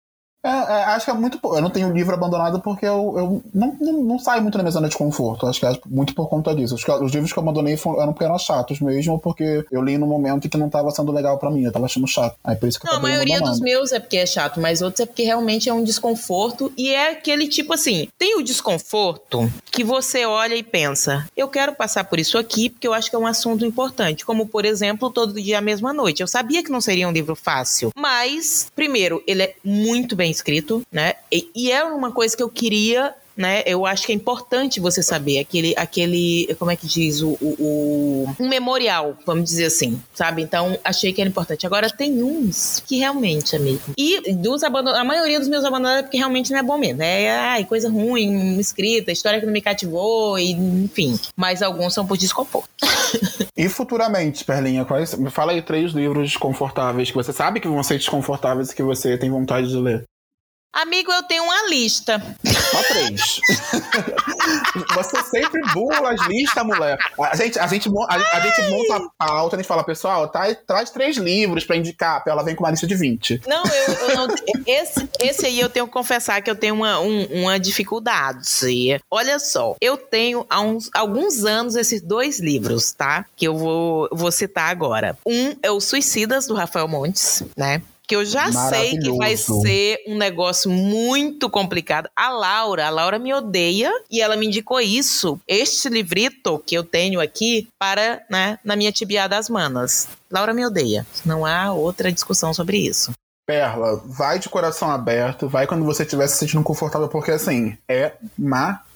É, é, acho que é muito. Eu não tenho livro abandonado porque eu, eu não, não, não saio muito da minha zona de conforto. Acho que é muito por conta disso. Os, os livros que eu abandonei foram, eram porque eram chatos mesmo, porque eu li num momento que não tava sendo legal pra mim. Eu tava achando chato. Aí por isso que eu Não, a acabei maioria dos meus é porque é chato, mas outros é porque realmente é um desconforto. E é aquele tipo assim: tem o desconforto que você olha e pensa, eu quero passar por isso aqui porque eu acho que é um assunto importante. Como, por exemplo, Todo Dia à Mesma Noite. Eu sabia que não seria um livro fácil, mas, primeiro, ele é muito bem escrito, né? E, e é uma coisa que eu queria né? Eu acho que é importante você saber aquele, aquele, como é que diz, o, o, o- um memorial, vamos dizer assim, sabe? Então achei que era importante. Agora tem uns que realmente, amigo. E dos abandon... a maioria dos meus abandonados é porque realmente não é bom mesmo. É ai, coisa ruim, escrita, história que não me cativou, e, enfim. Mas alguns são por desconforto. E futuramente, Perlinha, quais. Fala aí três livros desconfortáveis que você sabe que vão ser desconfortáveis e que você tem vontade de ler. Amigo, eu tenho uma lista. Só três. Você sempre burla as listas, mulher. A gente, a, gente, a, a gente monta a pauta, a gente fala, pessoal, traz, traz três livros pra indicar. Ela vem com uma lista de 20. Não, eu, eu não. Esse, esse aí eu tenho que confessar que eu tenho uma, um- uma dificuldade. Olha só, eu tenho há uns, alguns anos esses dois livros, tá? Que eu vou, vou citar agora. Um é o Suicidas, do Rafael Montes, né? Que eu já sei que vai ser um negócio muito complicado. A Laura, a Laura me odeia e ela me indicou isso, este livrito que eu tenho aqui, para, né, na minha tibia das manas. Laura me odeia. Não há outra discussão sobre isso. Perla, vai de coração aberto, vai quando você estiver se sentindo confortável, porque assim, é maravilhoso.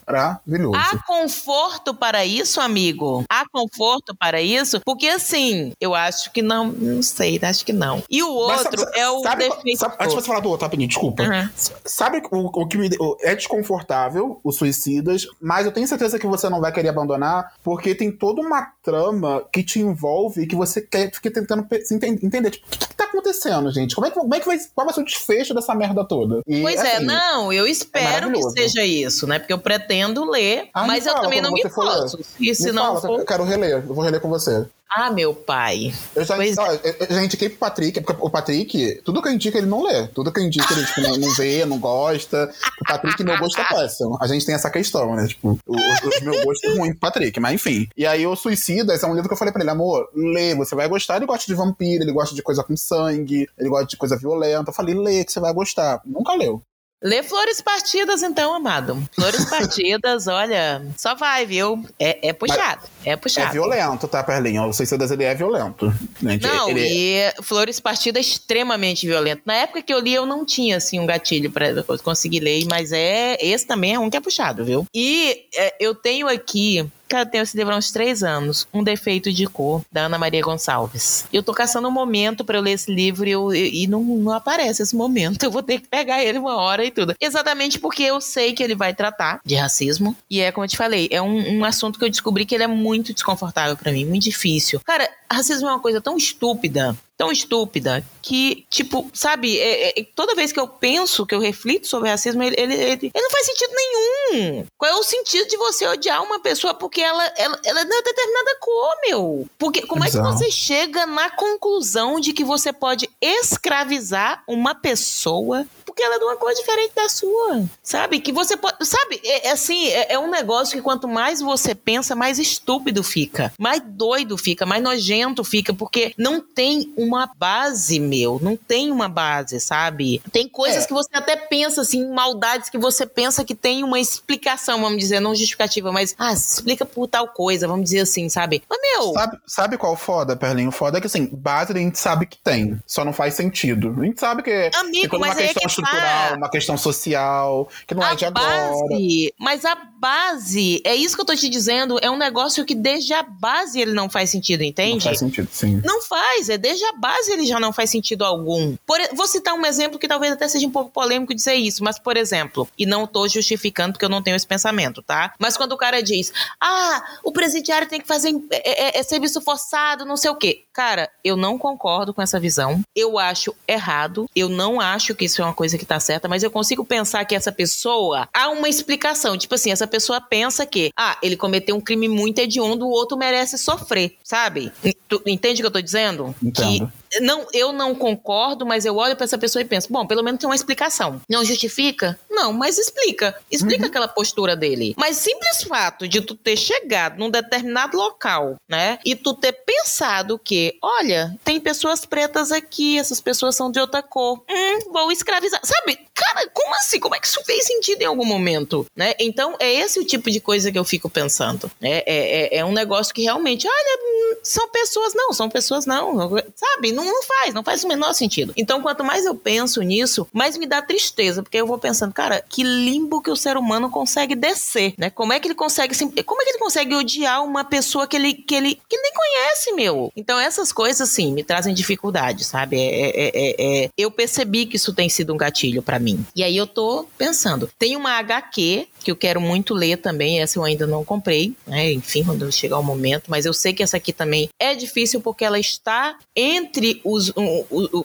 Há conforto para isso, amigo? Há conforto para isso? Porque assim, eu acho que não, não sei, acho que não. E o outro sabe- é o sabe- defeito. sabe- antes de você falar do outro, rapidinho, desculpa. Uhum. Sabe o, o que me, o- é desconfortável, os suicidas, mas eu tenho certeza que você não vai querer abandonar, porque tem toda uma trama que te envolve e que você quer, fica tentando entender. Tipo, o que, que tá acontecendo, gente? Como é que, como é que vai, qual vai ser o desfecho dessa merda toda? E, Pois é, assim, não, eu espero que maravilhoso. seja isso, né? Porque eu pretendo ler, Ah, mas eu fala também não me posso. E se não for. eu quero reler, eu vou reler com você. Ah, meu pai. Eu já, Pois ó, eu- já indiquei pro Patrick, porque o Patrick, tudo que eu indico ele não lê. Tudo que eu indico ele tipo, não, não vê, não gosta. O Patrick, meu gosto é péssimo. A gente tem essa questão, né? Tipo, o, o, o meu gosto é ruim pro Patrick, mas enfim. E aí, o Suicidas é um livro que eu falei pra ele, amor, lê, você vai gostar. Ele gosta de vampiro, ele gosta de coisa com sangue, ele gosta de coisa violenta. Eu falei, lê, que você vai gostar. Nunca leu. Lê Flores Partidas, então, amado. Flores Partidas, olha, só vai, viu? É, é puxado. É É puxado. violento, tá, Perlinha? O Suicidas, ele é violento. Gente, Não, ele, e Flores Partida é extremamente violento. Na época que eu li, eu não tinha, assim, um gatilho pra conseguir ler, mas é esse também é um que é puxado, viu? E é, eu tenho aqui, cara, eu tenho esse livro há uns três anos, Um Defeito de Cor, da Ana Maria Gonçalves. Eu tô caçando um momento pra eu ler esse livro e, eu- e não, não aparece esse momento. Eu vou ter que pegar ele uma hora e tudo. Exatamente porque eu sei que ele vai tratar de racismo. E é como eu te falei, é um, um assunto que eu descobri que ele é muito desconfortável pra mim, muito difícil. Cara, racismo é uma coisa tão estúpida tão estúpida que, tipo, sabe, é, é, toda vez que eu penso, que eu reflito sobre racismo, ele, ele, ele, ele, não faz sentido nenhum. Qual é o sentido de você odiar uma pessoa porque ela, ela, ela é de determinada cor, meu? Porque como Exato. é que você chega na conclusão de que você pode escravizar uma pessoa porque ela é de uma cor diferente da sua. Sabe? Que você pode. Sabe? É, é assim, é, é, um negócio que quanto mais você pensa, mais estúpido fica. Mais doido fica, mais nojento fica, porque não tem uma base, meu. Não tem uma base, sabe? Tem coisas é. que você até pensa, assim, maldades que você pensa que tem uma explicação, vamos dizer, não justificativa, mas, ah, explica por tal coisa, vamos dizer assim, sabe? Mas, meu. Sabe, sabe qual foda, Perlinho? Foda é que, assim, base a gente sabe que tem, só não faz sentido. A gente sabe que. Amigo, mas uma questão é que cultural, uma questão social, que não é é de base, agora. Mas a base, é isso que eu tô te dizendo, é um negócio que desde a base ele não faz sentido, entende? Não faz sentido, sim. Não faz, é desde a base ele já não faz sentido algum. Por, vou citar um exemplo que talvez até seja um pouco polêmico dizer isso, mas por exemplo, e não tô justificando porque eu não tenho esse pensamento, tá? Mas quando o cara diz, ah, o presidiário tem que fazer é, é, é serviço forçado, não sei o quê. Cara, eu não concordo com essa visão. Eu acho errado. Eu não acho que isso é uma coisa que tá certa, mas eu consigo pensar que essa pessoa há uma explicação. Tipo assim, essa pessoa pensa que, ah, ele cometeu um crime muito hediondo, o outro merece sofrer, sabe? Tu entende o que eu tô dizendo? Entendo. Que não, eu não concordo, mas eu olho para essa pessoa e penso, bom, pelo menos tem uma explicação. Não justifica? Não, mas explica. Explica uhum. aquela postura dele. Mas simples fato de tu ter chegado num determinado local, né? E tu ter pensado que, olha, tem pessoas pretas aqui, essas pessoas são de outra cor. Hum, vou escravizar. Sabe? Cara, como assim? Como é que isso fez sentido em algum momento, né? Então, é esse o tipo de coisa que eu fico pensando. Né? É, é, é um negócio que realmente, olha, hum, são pessoas, não, são pessoas não, sabe? Não, não faz, não faz o menor sentido. Então, quanto mais eu penso nisso, mais me dá tristeza, porque eu vou pensando, cara, que limbo que o ser humano consegue descer, né? Como é que ele consegue, como é que ele consegue odiar uma pessoa que ele, que ele, que nem conhece, meu? Então, essas coisas, assim, me trazem dificuldade, sabe? É, é, é, é eu percebi que isso tem sido um gatilho para mim. E aí eu tô pensando, tem uma HQ que eu quero muito ler também, essa eu ainda não comprei, né? Enfim, quando chegar o momento, mas eu sei que essa aqui também é difícil porque ela está entre os. Um, um,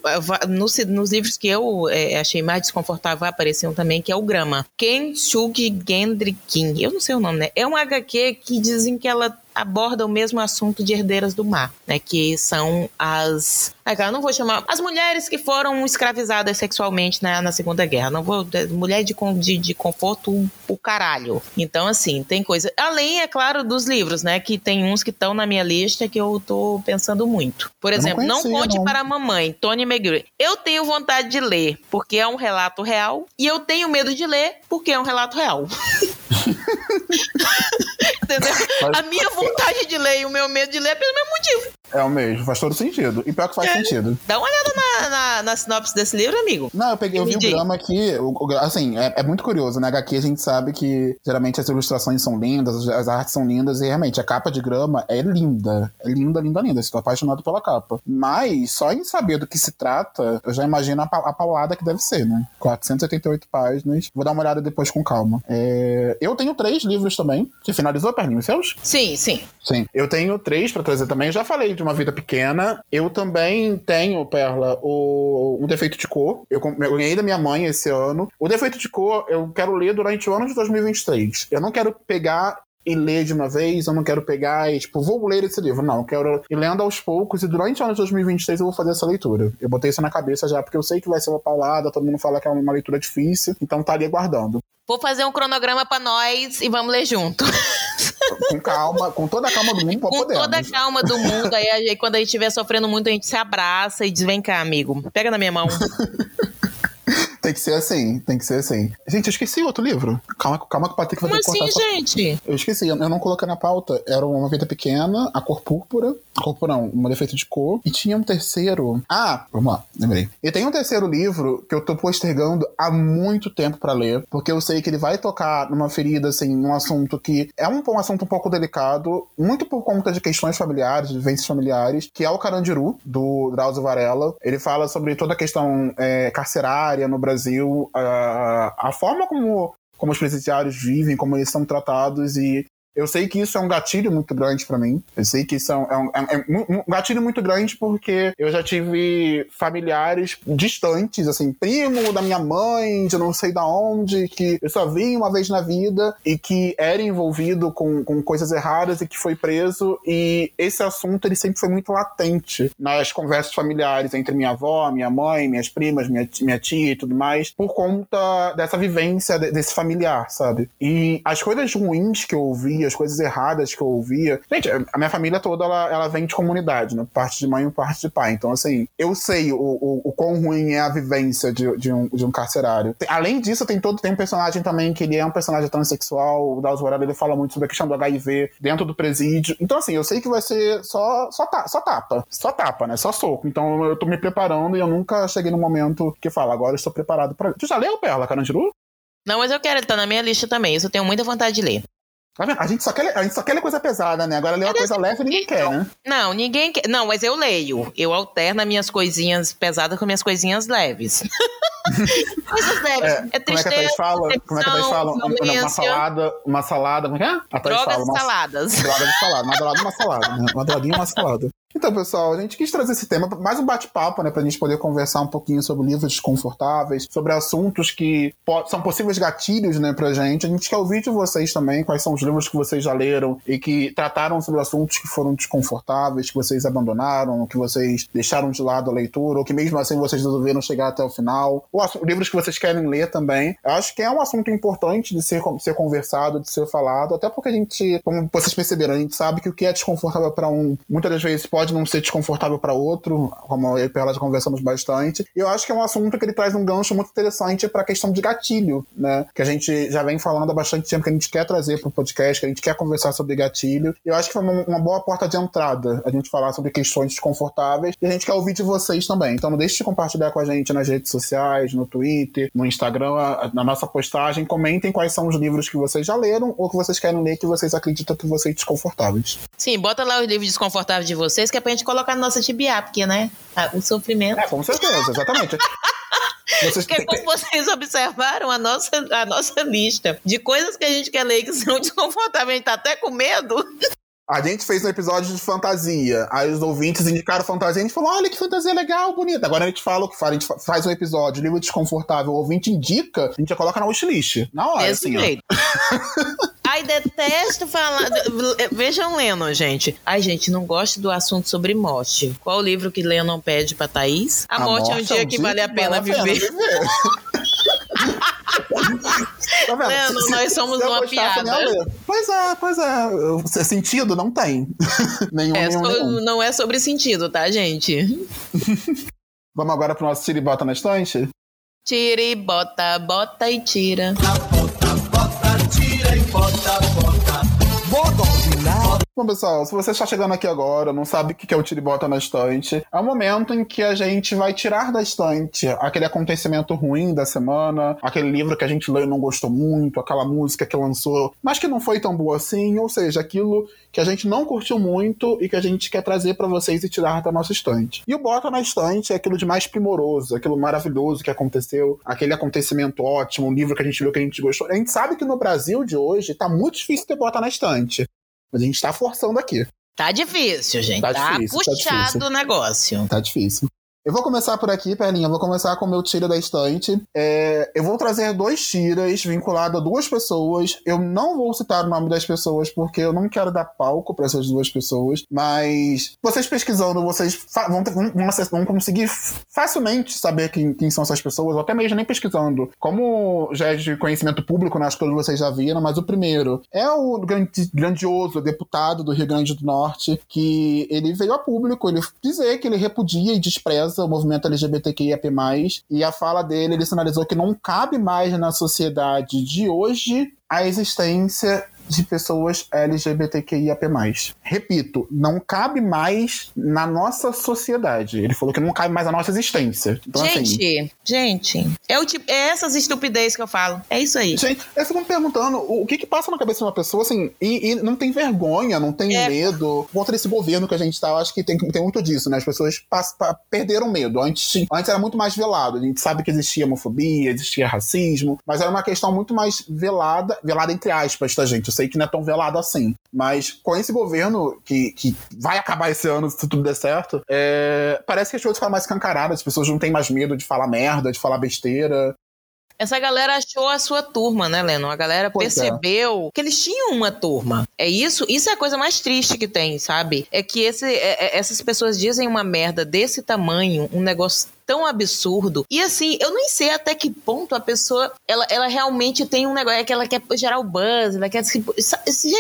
nos, nos, livros que eu é, achei mais desconfortável apareciam também, que é o Grama. Ken Shug Gendrikin. Eu não sei o nome, né? É uma HQ que dizem que ela aborda o mesmo assunto de herdeiras do mar, né? Que são as. Eu não vou chamar. As mulheres que foram escravizadas sexualmente na, na Segunda Guerra. Não vou. Mulher de, de, de conforto, o caralho. Então, assim, tem coisa. Além, é claro, dos livros, né? Que tem uns que estão na minha lista que eu tô pensando muito. Por exemplo, Não, não Conte não. para a Mamãe, Tony McGrew. Eu tenho vontade de ler porque é um relato real. E eu tenho medo de ler porque é um relato real. Entendeu? Mas... A minha vontade de ler e o meu medo de ler é pelo mesmo motivo. É o mesmo, faz todo sentido. E pior que faz é. sentido. Dá uma olhada na, na, na, sinopse desse livro, amigo. Não, eu peguei, eu vi o drama aqui, assim, é, é, muito curioso, né? HQ a gente sabe que geralmente as ilustrações são lindas, as artes são lindas, e realmente a capa de grama é linda. É linda, linda, linda. Estou apaixonado pela capa. Mas, só em saber do que se trata, eu já imagino a, a paulada que deve ser, né? 488 páginas. Vou dar uma olhada depois com calma. É... Eu tenho três livros também. Você finalizou, Perninho, seus? Sim, sim. Sim. Eu tenho três pra trazer também. Eu já falei de uma vida pequena. Eu também tenho, Perla, o, um defeito de cor. Eu, eu ganhei da minha mãe esse ano. O defeito de cor eu quero ler durante o ano de 2023. Eu não quero pegar e ler de uma vez, eu não quero pegar e, tipo, vou ler esse livro. Não, eu quero ir lendo aos poucos e durante o ano de 2023 eu vou fazer essa leitura. Eu botei isso na cabeça já, porque eu sei que vai ser uma paulada, todo mundo fala que é uma leitura difícil, então tá ali aguardando. Vou fazer um cronograma para nós e vamos ler junto. Com calma, com toda a calma do mundo, Com podemos. toda a calma do mundo, aí, aí quando a gente estiver sofrendo muito, a gente se abraça e diz: vem cá, amigo, pega na minha mão. Tem que ser assim, tem que ser assim. Gente, eu esqueci outro livro. Calma, calma que o Patrick vai Como ter que assim, gente? Eu esqueci, eu não coloquei na pauta. Era Uma Vida Pequena, A Cor Púrpura. Cor Púrpura não, Um Defeito de Cor. E tinha um terceiro. Ah, vamos lá, lembrei. E tem um terceiro livro que eu tô postergando há muito tempo para ler, porque eu sei que ele vai tocar numa ferida, assim, num assunto que é um, um assunto um pouco delicado, muito por conta de questões familiares, de vivências familiares, que é o Carandiru, do Drauzio Varela. Ele fala sobre toda a questão é, carcerária no Brasil Brasil, a, a forma como, como os presidiários vivem, como eles são tratados e Eu sei que isso é um gatilho muito grande para mim. Eu sei que isso é um, é, um, é um, gatilho muito grande porque eu já tive familiares distantes, assim, primo da minha mãe, de não sei da onde, que eu só vi uma vez na vida e que era envolvido com, com coisas erradas e que foi preso. E esse assunto ele sempre foi muito latente nas conversas familiares entre minha avó, minha mãe, minhas primas, minha, minha tia e tudo mais, por conta dessa vivência desse familiar, sabe? E as coisas ruins que eu as coisas erradas que eu ouvia. Gente, a minha família toda ela, ela vem de comunidade, né? Parte de mãe e parte de pai. Então, assim, eu sei o, o, o quão ruim é a vivência de, de, um, de um carcerário. Além disso, tem todo tem um personagem também que ele é um personagem transexual. O Dallas ele fala muito sobre a questão do HIV dentro do presídio. Então, assim, eu sei que vai ser só, só, ta, só tapa. Só tapa, né? Só soco. Então, eu tô me preparando e eu nunca cheguei no momento que fala, agora eu estou preparado para. Tu já leu Perla Carandiru? Não, mas eu quero, ele tá na minha lista também. Isso eu tenho muita vontade de ler. Tá vendo? A gente só quer, a gente só quer ler coisa pesada, né? Agora ler uma coisa leve ninguém quer, né? Não, ninguém quer. Não, mas eu leio. Eu alterno minhas coisinhas pesadas com minhas coisinhas leves. coisas leves. É, é tristeza, como é que a Thaís fala? Como é que a Thaís fala? Uma salada, uma salada, como é que é? A Drogas fala, uma, saladas. Drogas de salada, uma droga e uma salada, né? Uma droguinha e uma salada. Então, pessoal, a gente quis trazer esse tema, mais um bate-papo, né, pra gente poder conversar um pouquinho sobre livros desconfortáveis, sobre assuntos que são possíveis gatilhos, né, pra gente. A gente quer ouvir de vocês também quais são os livros que vocês já leram e que trataram sobre assuntos que foram desconfortáveis, que vocês abandonaram, que vocês deixaram de lado a leitura, ou que mesmo assim vocês resolveram chegar até o final, ou livros que vocês querem ler também. Eu acho que é um assunto importante de ser, ser conversado, de ser falado, até porque a gente, como vocês perceberam, a gente sabe que o que é desconfortável para um, muitas das vezes pode pode não ser desconfortável para outro, como eu e ela já conversamos bastante. E eu acho que é um assunto que ele traz um gancho muito interessante para a questão de gatilho, né? Que a gente já vem falando há bastante tempo que a gente quer trazer para o podcast, que a gente quer conversar sobre gatilho. E eu acho que foi uma, uma, boa porta de entrada a gente falar sobre questões desconfortáveis. E a gente quer ouvir de vocês também. Então não deixe de compartilhar com a gente nas redes sociais, no Twitter, no Instagram, na nossa postagem. Comentem quais são os livros que vocês já leram ou que vocês querem ler que vocês acreditam que vocês desconfortáveis. Sim, bota lá os livros desconfortáveis de vocês que é pra gente colocar na nossa tibia, porque, né? O sofrimento. É, com certeza, exatamente. Vocês porque como vocês observaram a nossa, a nossa lista de coisas que a gente quer ler que são desconfortáveis, a gente tá até com medo. A gente fez um episódio de fantasia. Aí os ouvintes indicaram fantasia. A gente falou: olha que fantasia legal, bonita. Agora a gente fala o que faz. A gente faz um episódio, livro desconfortável. O ouvinte indica, a gente já coloca na wishlist. Na hora, Desse assim. Jeito. Ai, detesto falar. Vejam Lennon, gente. Ai, gente, não gosto do assunto sobre morte. Qual o livro que Lennon pede pra Thaís? A, a morte, morte, é um dia, é um que vale a pena, vale viver. A pena viver. Tá vendo? nós somos uma piada. Pois é, pois é. Sentido não tem. nenhum, é, nenhum, nenhum. Não é sobre sentido, tá, gente? Vamos agora pro nosso tira e bota na estante? Tira e bota, bota e tira. Bota, bota, tira Bom, pessoal, se você está chegando aqui agora, não sabe o que é o tira e bota na estante, é o momento em que a gente vai tirar da estante aquele acontecimento ruim da semana, aquele livro que a gente leu e não gostou muito, aquela música que lançou, mas que não foi tão boa assim, ou seja, aquilo que a gente não curtiu muito e que a gente quer trazer para vocês e tirar da nossa estante. E o bota na estante é aquilo de mais primoroso, aquilo maravilhoso que aconteceu, aquele acontecimento ótimo, um livro que a gente viu que a gente gostou. A gente sabe que no Brasil de hoje tá muito difícil ter bota na estante. Mas a gente tá forçando aqui. Tá difícil, gente. Tá, tá difícil, tá puxado tá o negócio. Tá difícil. Eu vou começar por aqui, Perlinha. Eu vou começar com o meu tira da estante. É, eu vou trazer dois tiras vinculados a duas pessoas. Eu não vou citar o nome das pessoas porque eu não quero dar palco para essas duas pessoas. Mas vocês pesquisando, vocês vão, vão, vão conseguir facilmente saber quem, quem, são essas pessoas, ou até mesmo nem pesquisando. Como já é de conhecimento público, né, acho que todos vocês já viram, mas o primeiro é o grandioso deputado do Rio Grande do Norte, que ele veio a público ele dizer que ele repudia e despreza o movimento LGBTQIAP+, e a fala dele, ele sinalizou que não cabe mais na sociedade de hoje a existência de pessoas LGBTQIAP+. Repito, não cabe mais na nossa sociedade. Ele falou que não cabe mais na nossa existência. Então, assim, gente, assim, gente, é, o tipo, é essas estupidez que eu falo. É isso aí. Gente, eu fico me perguntando o que que passa na cabeça de uma pessoa, assim, e, e não tem vergonha, não tem é. medo. Contra esse governo que a gente tá, eu acho que tem, tem muito disso, né? As pessoas passam, perderam medo. Antes, antes era muito mais velado. A gente sabe que existia homofobia, existia racismo, mas era uma questão muito mais velada, velada entre aspas, tá, gente? Eu sei que não é tão velado assim. Mas com esse governo que, que vai acabar esse ano, se tudo der certo, é, parece que as coisas ficam mais escancaradas, as pessoas não têm mais medo de falar merda, de falar besteira. Essa galera achou a sua turma, né, Leno? A galera pois é. percebeu é. que eles tinham uma turma. É isso? Isso é a coisa mais triste que tem, sabe? É que esse, é, é essas pessoas dizem uma merda desse tamanho, um negócio tão absurdo. E assim, eu nem sei até que ponto a pessoa, ela, ela realmente tem um negócio, é que ela quer gerar o buzz, ela quer...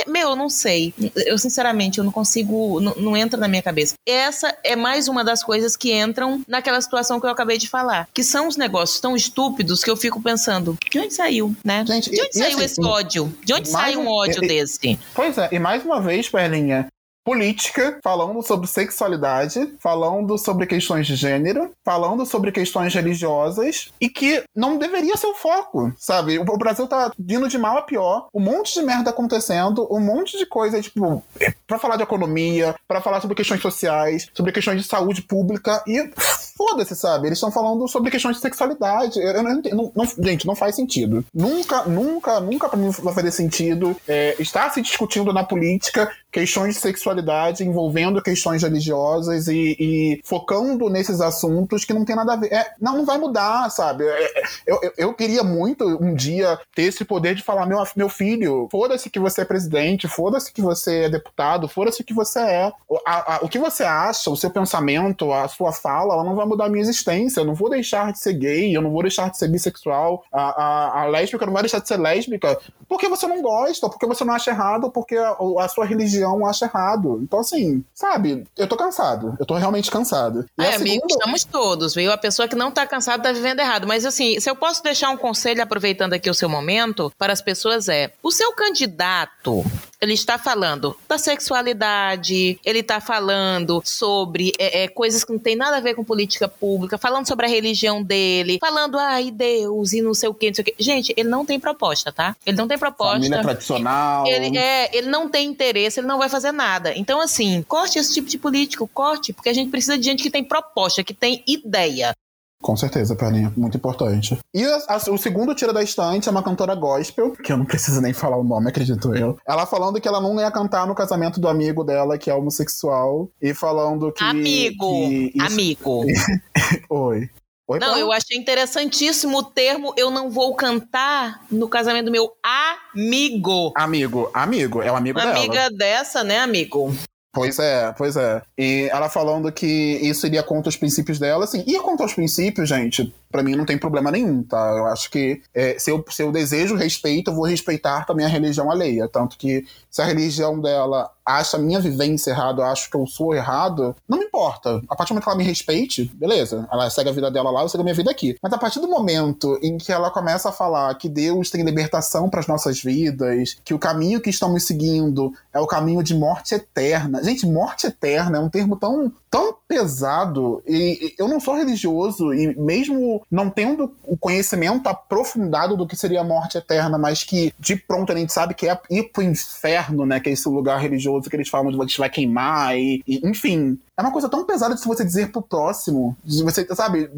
Meu, eu não sei. Eu, sinceramente, eu não consigo, não, não entra na minha cabeça. Essa é mais uma das coisas que entram naquela situação que eu acabei de falar, que são os negócios tão estúpidos que eu fico pensando, de onde saiu, né? Gente, de onde e, saiu e assim, esse ódio? De onde sai um ódio e, desse? Pois é, e mais uma vez, Perlinha, política, falando sobre sexualidade, falando sobre questões de gênero, falando sobre questões religiosas e que não deveria ser o foco, sabe? O Brasil tá vindo de mal a pior, um monte de merda acontecendo, um monte de coisa, tipo, para falar de economia, para falar sobre questões sociais, sobre questões de saúde pública e foda-se, sabe? Eles estão falando sobre questões de sexualidade. Eu, eu não, não, não, gente, não faz sentido. Nunca, nunca, nunca pra mim vai fazer sentido é, estar se discutindo na política questões de sexualidade envolvendo questões religiosas e, e, focando nesses assuntos que não tem nada a ver. É, não, não vai mudar, sabe? É, é eu, eu, eu, queria muito um dia ter esse poder de falar: meu, meu filho, foda-se que você é presidente, foda-se que você é deputado, foda-se que você é. O, a, a, o que você acha, o seu pensamento, a sua fala, ela não vai mudar a minha existência. Eu não vou deixar de ser gay, eu não vou deixar de ser bissexual. A, a, a lésbica não vai deixar de ser lésbica porque você não gosta, porque você não acha errado, porque a, a sua religião acha errado. Então, assim, sabe, eu tô cansado. Eu tô realmente cansado. E é, amigo, segunda... estamos todos, viu? A pessoa que não tá cansada tá vivendo errado. Mas, assim, se eu posso deixar um conselho, aproveitando aqui o seu momento, para as pessoas é: o seu candidato, ele está falando da sexualidade, ele está falando sobre é, é, coisas que não tem nada a ver com política pública, falando sobre a religião dele, falando, ai, Deus, e não sei o que, não sei o que. Gente, ele não tem proposta, tá? Ele não tem proposta. Família tradicional. Ele, é, ele não tem interesse, ele não vai fazer nada. Então, assim, corte esse tipo de político, corte, porque a gente precisa de gente que tem proposta, que tem ideia. Com certeza, Perninha, muito importante. E a, a, o segundo tira da estante é uma cantora gospel, que eu não preciso nem falar o nome, acredito eu. Ela falando que ela não ia cantar no casamento do amigo dela, que é homossexual, e falando que. Amigo! Que isso... Amigo! Oi. Oi, não, eu achei interessantíssimo o termo eu não vou cantar no casamento do meu amigo. Amigo, amigo, é o amigo Uma dela. Amiga dessa, né, amigo? Pois é, pois é. E ela falando que isso iria contra os princípios dela, assim, ir contra os princípios, gente, para mim não tem problema nenhum, tá? Eu acho que é, se, eu, se eu desejo respeito, eu vou respeitar também a religião alheia. Tanto que se a religião dela acha a minha vivência errada, eu acho que eu sou errado, não me importa. A partir do momento que ela me respeite, beleza. Ela segue a vida dela lá, eu sigo a minha vida aqui. Mas a partir do momento em que ela começa a falar que Deus tem libertação para as nossas vidas, que o caminho que estamos seguindo é o caminho de morte eterna. Gente, morte eterna é um termo tão, tão pesado. E eu não sou religioso, e mesmo não tendo o conhecimento aprofundado do que seria a morte eterna, mas que de pronto a gente sabe que é ir pro inferno, né? Que é esse lugar religioso que eles falam de que vai queimar, e, e enfim. É uma coisa tão pesada de você dizer pro próximo. Você, sabe,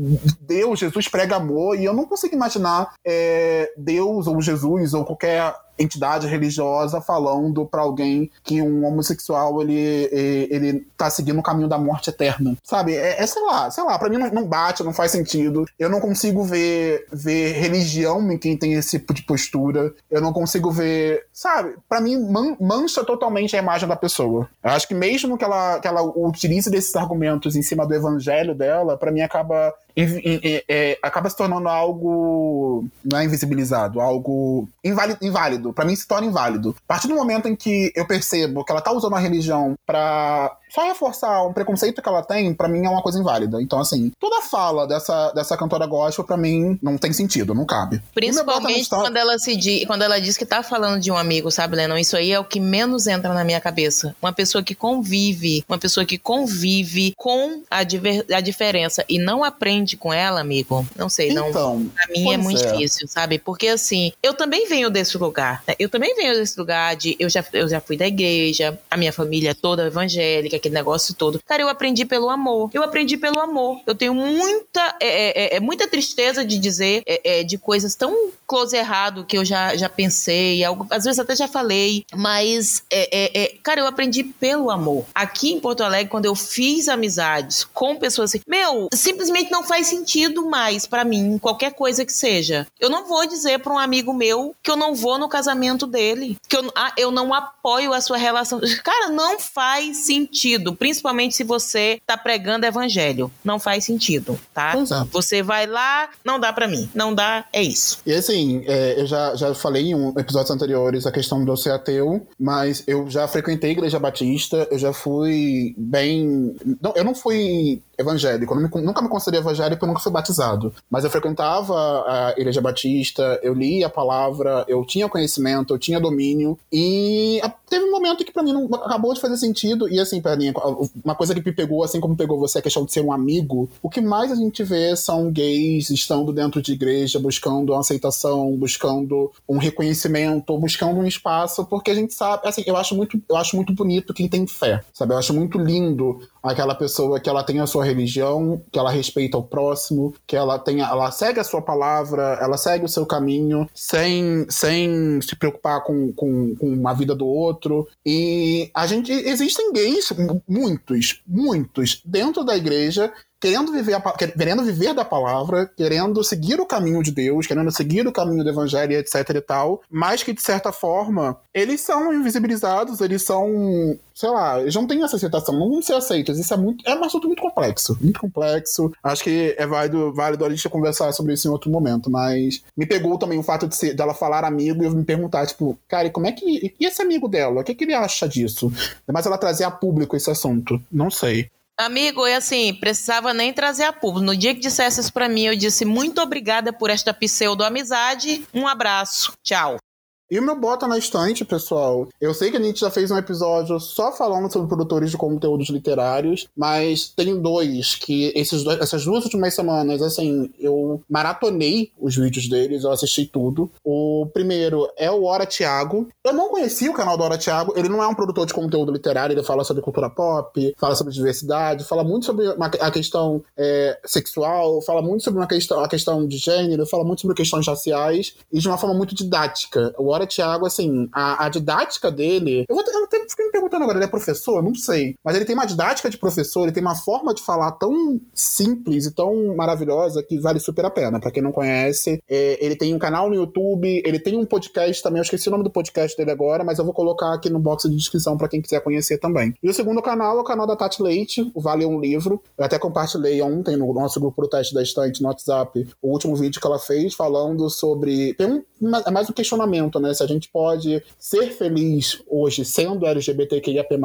Deus, Jesus prega amor, e eu não consigo imaginar é, Deus ou Jesus ou qualquer entidade religiosa falando para alguém que um homossexual ele, ele tá seguindo o caminho da morte eterna. Sabe? É, é sei lá, sei lá, para mim não, não, bate, não faz sentido. Eu não consigo ver, ver religião em quem tem esse tipo de postura. Eu não consigo ver, sabe? Para mim man, mancha totalmente a imagem da pessoa. Eu acho que mesmo que ela, que ela utilize desses argumentos em cima do evangelho dela, para mim acaba é, acaba se tornando algo não é invisibilizado, algo inválido, inválido. para mim se torna inválido. A partir do momento em que eu percebo que ela tá usando a religião para só reforçar um preconceito que ela tem, para mim é uma coisa inválida. Então, assim, toda fala dessa, dessa cantora gospel, para mim, não tem sentido, não cabe. Principalmente quando ela se diz, quando ela diz que tá falando de um amigo, sabe, Lennon? Isso aí é o que menos entra na minha cabeça. Uma pessoa que convive, uma pessoa que convive com a, diver, a diferença e não aprende com ela, amigo. Não sei, então, não. Pra mim é muito é. difícil, sabe? Porque assim, eu também venho desse lugar. Né? Eu também venho desse lugar de. Eu já, eu já fui da igreja, a minha família toda evangélica aquele negócio todo. Cara, eu aprendi pelo amor. Eu aprendi pelo amor. Eu tenho muita, é, é, é, é muita tristeza de dizer é, é, de coisas tão close errado que eu já, já pensei, algo, às vezes até já falei, mas, é, cara, eu aprendi pelo amor. Aqui em Porto Alegre, quando eu fiz amizades com pessoas assim, meu, simplesmente não faz sentido mais para mim, qualquer coisa que seja. Eu não vou dizer para um amigo meu que eu não vou no casamento dele, que eu, ah, eu não apoio a sua relação. Cara, não faz sentido, principalmente se você tá pregando evangelho. Não faz sentido, tá? Exato. Você vai lá, não dá para mim. Não dá, é isso. E assim, é, eu já, já falei em um, episódios anteriores a questão do ser ateu, mas eu já frequentei a igreja batista, eu já fui bem. Não, eu não fui evangélico. Eu nunca me considerei evangélico eu nunca fui batizado. Mas eu frequentava a Igreja Batista, eu li a palavra, eu tinha conhecimento, eu tinha domínio. E teve um momento que para mim não acabou de fazer sentido. E assim, mim, uma coisa que me pegou, assim como pegou você, a questão de ser um amigo. O que mais a gente vê são gays estando dentro de igreja, buscando uma aceitação, buscando um reconhecimento, buscando um espaço, porque a gente sabe, assim, eu acho muito, eu acho muito bonito quem tem fé, sabe? Eu acho muito lindo aquela pessoa que ela tem a sua religião, que ela respeita o próximo, que ela tem, ela segue a sua palavra, ela segue o seu caminho, sem, sem se preocupar com, com, com a vida do outro. E a gente existem gays, muitos, muitos, dentro da igreja querendo viver, a, querendo viver da palavra, querendo seguir o caminho de Deus, querendo seguir o caminho do evangelho, etc e tal, mas que de certa forma eles são invisibilizados, eles são, sei lá, eles não têm essa aceitação, não vão ser aceitos. Isso é muito, é um assunto muito complexo, muito complexo. Acho que é válido, válido a gente conversar sobre isso em outro momento, mas me pegou também o fato de dela falar amigo e eu me perguntar, tipo, cara, como é que e esse amigo dela? O que, que ele acha disso? Mas ela trazer a público esse assunto, não sei. Amigo, é assim, precisava nem trazer a público. No dia que dissesse isso pra mim, eu disse muito obrigada por esta pseudo-amizade. Um abraço. Tchau. E o meu bota na estante, pessoal. Eu sei que a gente já fez um episódio só falando sobre produtores de conteúdos literários, mas tem dois que esses dois, essas duas últimas semanas, assim, eu maratonei os vídeos deles, eu assisti tudo. O primeiro é o Hora Thiago. Eu não conhecia o canal do Hora Thiago, ele não é um produtor de conteúdo literário, ele fala sobre cultura pop, fala sobre diversidade, fala muito sobre uma, a questão é, sexual, fala muito sobre uma questão, a questão de gênero, fala muito sobre questões raciais e de uma forma muito didática. O Agora, Thiago, assim, a, a didática dele. Eu, vou, eu até fiquei me perguntando agora, ele é professor? Não sei. Mas ele tem uma didática de professor, ele tem uma forma de falar tão simples e tão maravilhosa que vale super a pena. Pra quem não conhece, é, ele tem um canal no YouTube, ele tem um podcast também. Eu esqueci o nome do podcast dele agora, mas eu vou colocar aqui no box de descrição para quem quiser conhecer também. E o segundo canal é o canal da Tati Leite, o Vale um Livro. Eu até compartilhei ontem no nosso grupo Proteste da Estante no WhatsApp o último vídeo que ela fez falando sobre. Tem um, é mais um questionamento, né? Se a gente pode ser feliz hoje sendo LGBTQIAP+.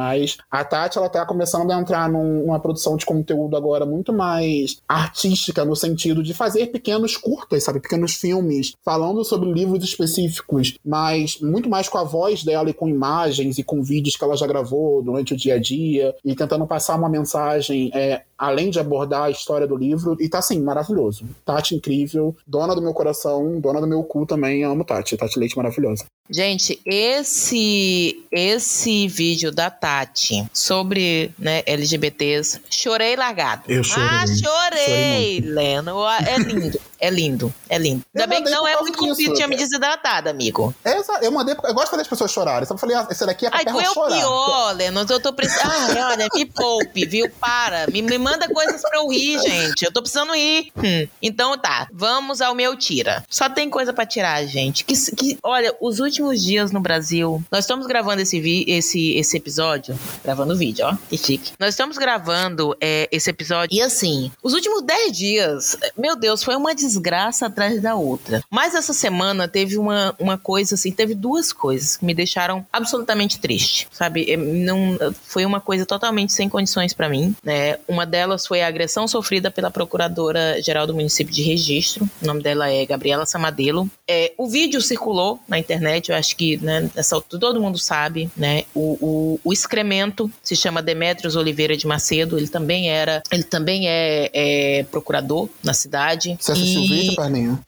A Tati, ela tá começando a entrar numa produção de conteúdo agora muito mais artística, no sentido de fazer pequenos curtas, sabe? Pequenos filmes, falando sobre livros específicos, mas muito mais com a voz dela e com imagens e com vídeos que ela já gravou durante o dia a dia e tentando passar uma mensagem é, além de abordar a história do livro. E tá assim, maravilhoso. Tati incrível, dona do meu coração, dona do meu cu também. Amo Tati. Tati Leite maravilhosa. Gente, esse esse vídeo da Tati sobre né, LGBTs, chorei largado. Eu chorei. Ah, chorei, chorei Leno. É lindo. É lindo, é lindo. Ainda bem que não é muito conflito, tinha me desidratado, amigo. Essa, eu mandei, eu gosto de fazer as pessoas chorarem. Eu falei, ah, esse daqui é pra Ai, tu é o pior, Leno. Eu tô precisando. Ai, olha, me poupe, viu? Para. Me, me manda coisas pra eu rir, gente. Eu tô precisando ir. Hum. Então tá, vamos ao meu tira. Só tem coisa pra tirar, gente. Que, que, olha, os últimos dias no Brasil, nós estamos gravando esse, vi, esse, esse episódio. Gravando o vídeo, ó. Que chique. Nós estamos gravando é, esse episódio. E assim, os últimos 10 dias, meu Deus, foi uma des desgraça atrás da outra. Mas essa semana teve uma, uma coisa assim, teve duas coisas que me deixaram absolutamente triste, sabe? É, não, foi uma coisa totalmente sem condições para mim, né? Uma delas foi a agressão sofrida pela procuradora geral do município de Registro. O nome dela é Gabriela Samadelo. É, o vídeo circulou na internet, eu acho que né, essa, todo mundo sabe, né? O, o, o excremento se chama Demetrios Oliveira de Macedo. Ele também era, ele também é, é procurador na cidade. Você e... vídeo, Perninha?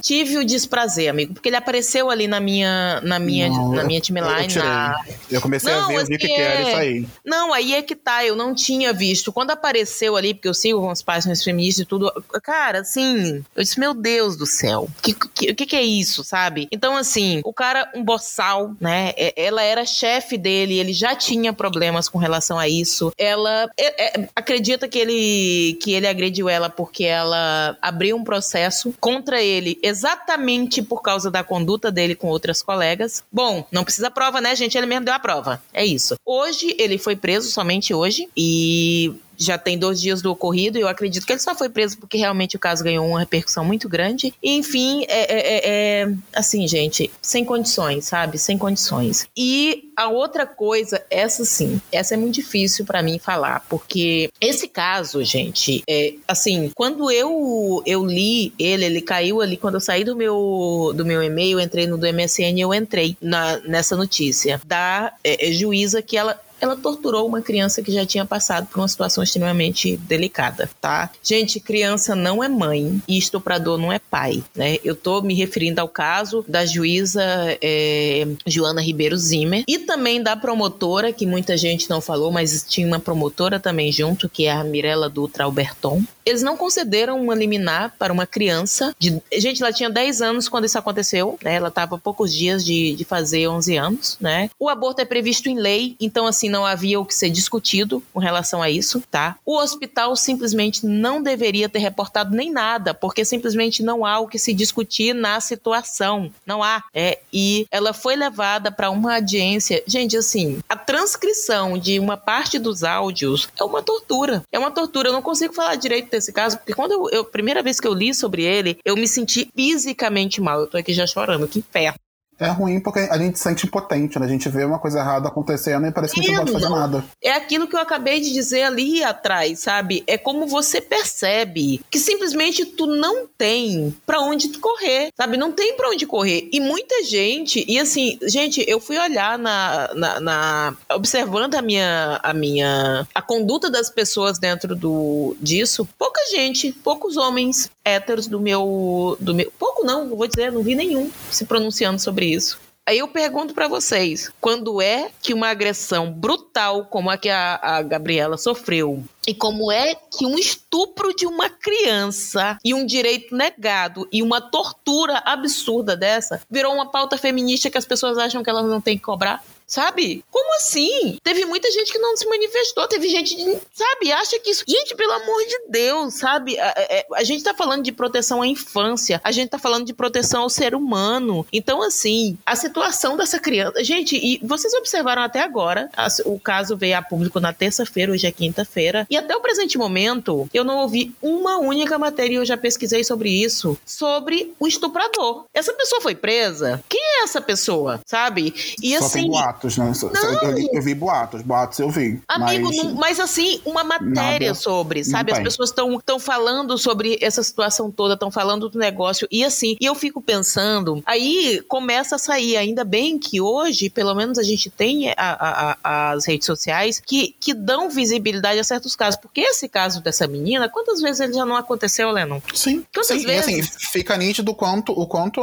Tive o desprazer, amigo, porque ele apareceu ali na minha, na minha, não, na minha timeline. Eu, na... eu comecei não, a ver, eu vi que, que era isso aí. Não, aí é que tá, eu não tinha visto. Quando apareceu ali, porque eu sigo com as páginas feministas e tudo, cara, assim, eu disse, meu Deus do céu, o que, que, que, é isso, sabe? Então, assim, o cara, um boçal, né? Ela era chefe dele, ele já tinha problemas com relação a isso. Ela é, é, acredita que ele, que ele agrediu ela porque ela abriu um processo contra ele exatamente por causa da conduta dele com outras colegas. Bom, não precisa prova, né, gente? Ele mesmo deu a prova. É isso. Hoje ele foi preso, somente hoje, e já tem dois dias do ocorrido e eu acredito que ele só foi preso porque realmente o caso ganhou uma repercussão muito grande. E, enfim, é, é, é, é assim, gente, sem condições, sabe? Sem condições. E a outra coisa, essa sim, essa é muito difícil para mim falar, porque esse caso, gente, é assim, quando eu eu li ele, ele caiu ali quando eu saí do meu do meu e-mail, entrei no do MSN, eu entrei na, nessa notícia da é, é juíza que ela ela torturou uma criança que já tinha passado por uma situação extremamente delicada, tá? Gente, criança não é mãe e estuprador não é pai, né? Eu tô me referindo ao caso da juíza é, Joana Ribeiro Zimmer e também da promotora, que muita gente não falou, mas tinha uma promotora também junto, que é a Mirella Dutra Alberton. Eles não concederam uma liminar para uma criança de... Gente, ela tinha 10 anos quando isso aconteceu, né? Ela tava poucos dias de, de fazer 11 anos, né? O aborto é previsto em lei, então assim, não havia o que ser discutido com relação a isso, tá? O hospital simplesmente não deveria ter reportado nem nada, porque simplesmente não há o que se discutir na situação. Não há. É, e ela foi levada para uma audiência. Gente, assim, a transcrição de uma parte dos áudios é uma tortura. É uma tortura. Eu não consigo falar direito desse caso, porque quando eu, eu primeira vez que eu li sobre ele, eu me senti fisicamente mal. Eu tô aqui já chorando, que inferno é ruim porque a gente se sente impotente, né? A gente vê uma coisa errada acontecendo e parece que a gente não pode fazer nada. É aquilo que eu acabei de dizer ali atrás, sabe? É como você percebe que simplesmente tu não tem para onde correr, sabe? Não tem para onde correr. E muita gente, e assim, gente, eu fui olhar na, na, na, observando a minha a minha a conduta das pessoas dentro do disso, pouca gente, poucos homens héteros do meu do meu, pouco não, vou dizer, não vi nenhum se pronunciando sobre isso. Aí eu pergunto para vocês, quando é que uma agressão brutal como a que a, a, Gabriela sofreu e como é que um estupro de uma criança e um direito negado e uma tortura absurda dessa virou uma pauta feminista que as pessoas acham que elas não têm que cobrar? Sabe? Como assim? Teve muita gente que não se manifestou, teve gente, sabe, acha que isso. Gente, pelo amor de Deus, sabe? A, a, é, a, gente tá falando de proteção à infância, a gente tá falando de proteção ao ser humano. Então, assim, a situação dessa criança. Gente, e vocês observaram até agora, a, o caso veio a público na terça-feira, hoje é quinta-feira, e até o presente momento, eu não ouvi uma única matéria, eu já pesquisei sobre isso, sobre o estuprador. Essa pessoa foi presa? Quem é essa pessoa, sabe? E Só assim boatos, né? Não. Eu, eu, vi boatos, boatos eu vi. Amigo, mas, não, mas assim, uma matéria nada, sobre, sabe? As pessoas estão falando sobre essa situação toda, estão falando do negócio. E assim, e eu fico pensando, aí começa a sair. Ainda bem que hoje, pelo menos, a gente tem a, a, a, as redes sociais que, que dão visibilidade a certos casos. Porque esse caso dessa menina, quantas vezes ele já não aconteceu, Lennon? Sim. Quantas sim, vezes? E assim, fica nítido o quanto, o quanto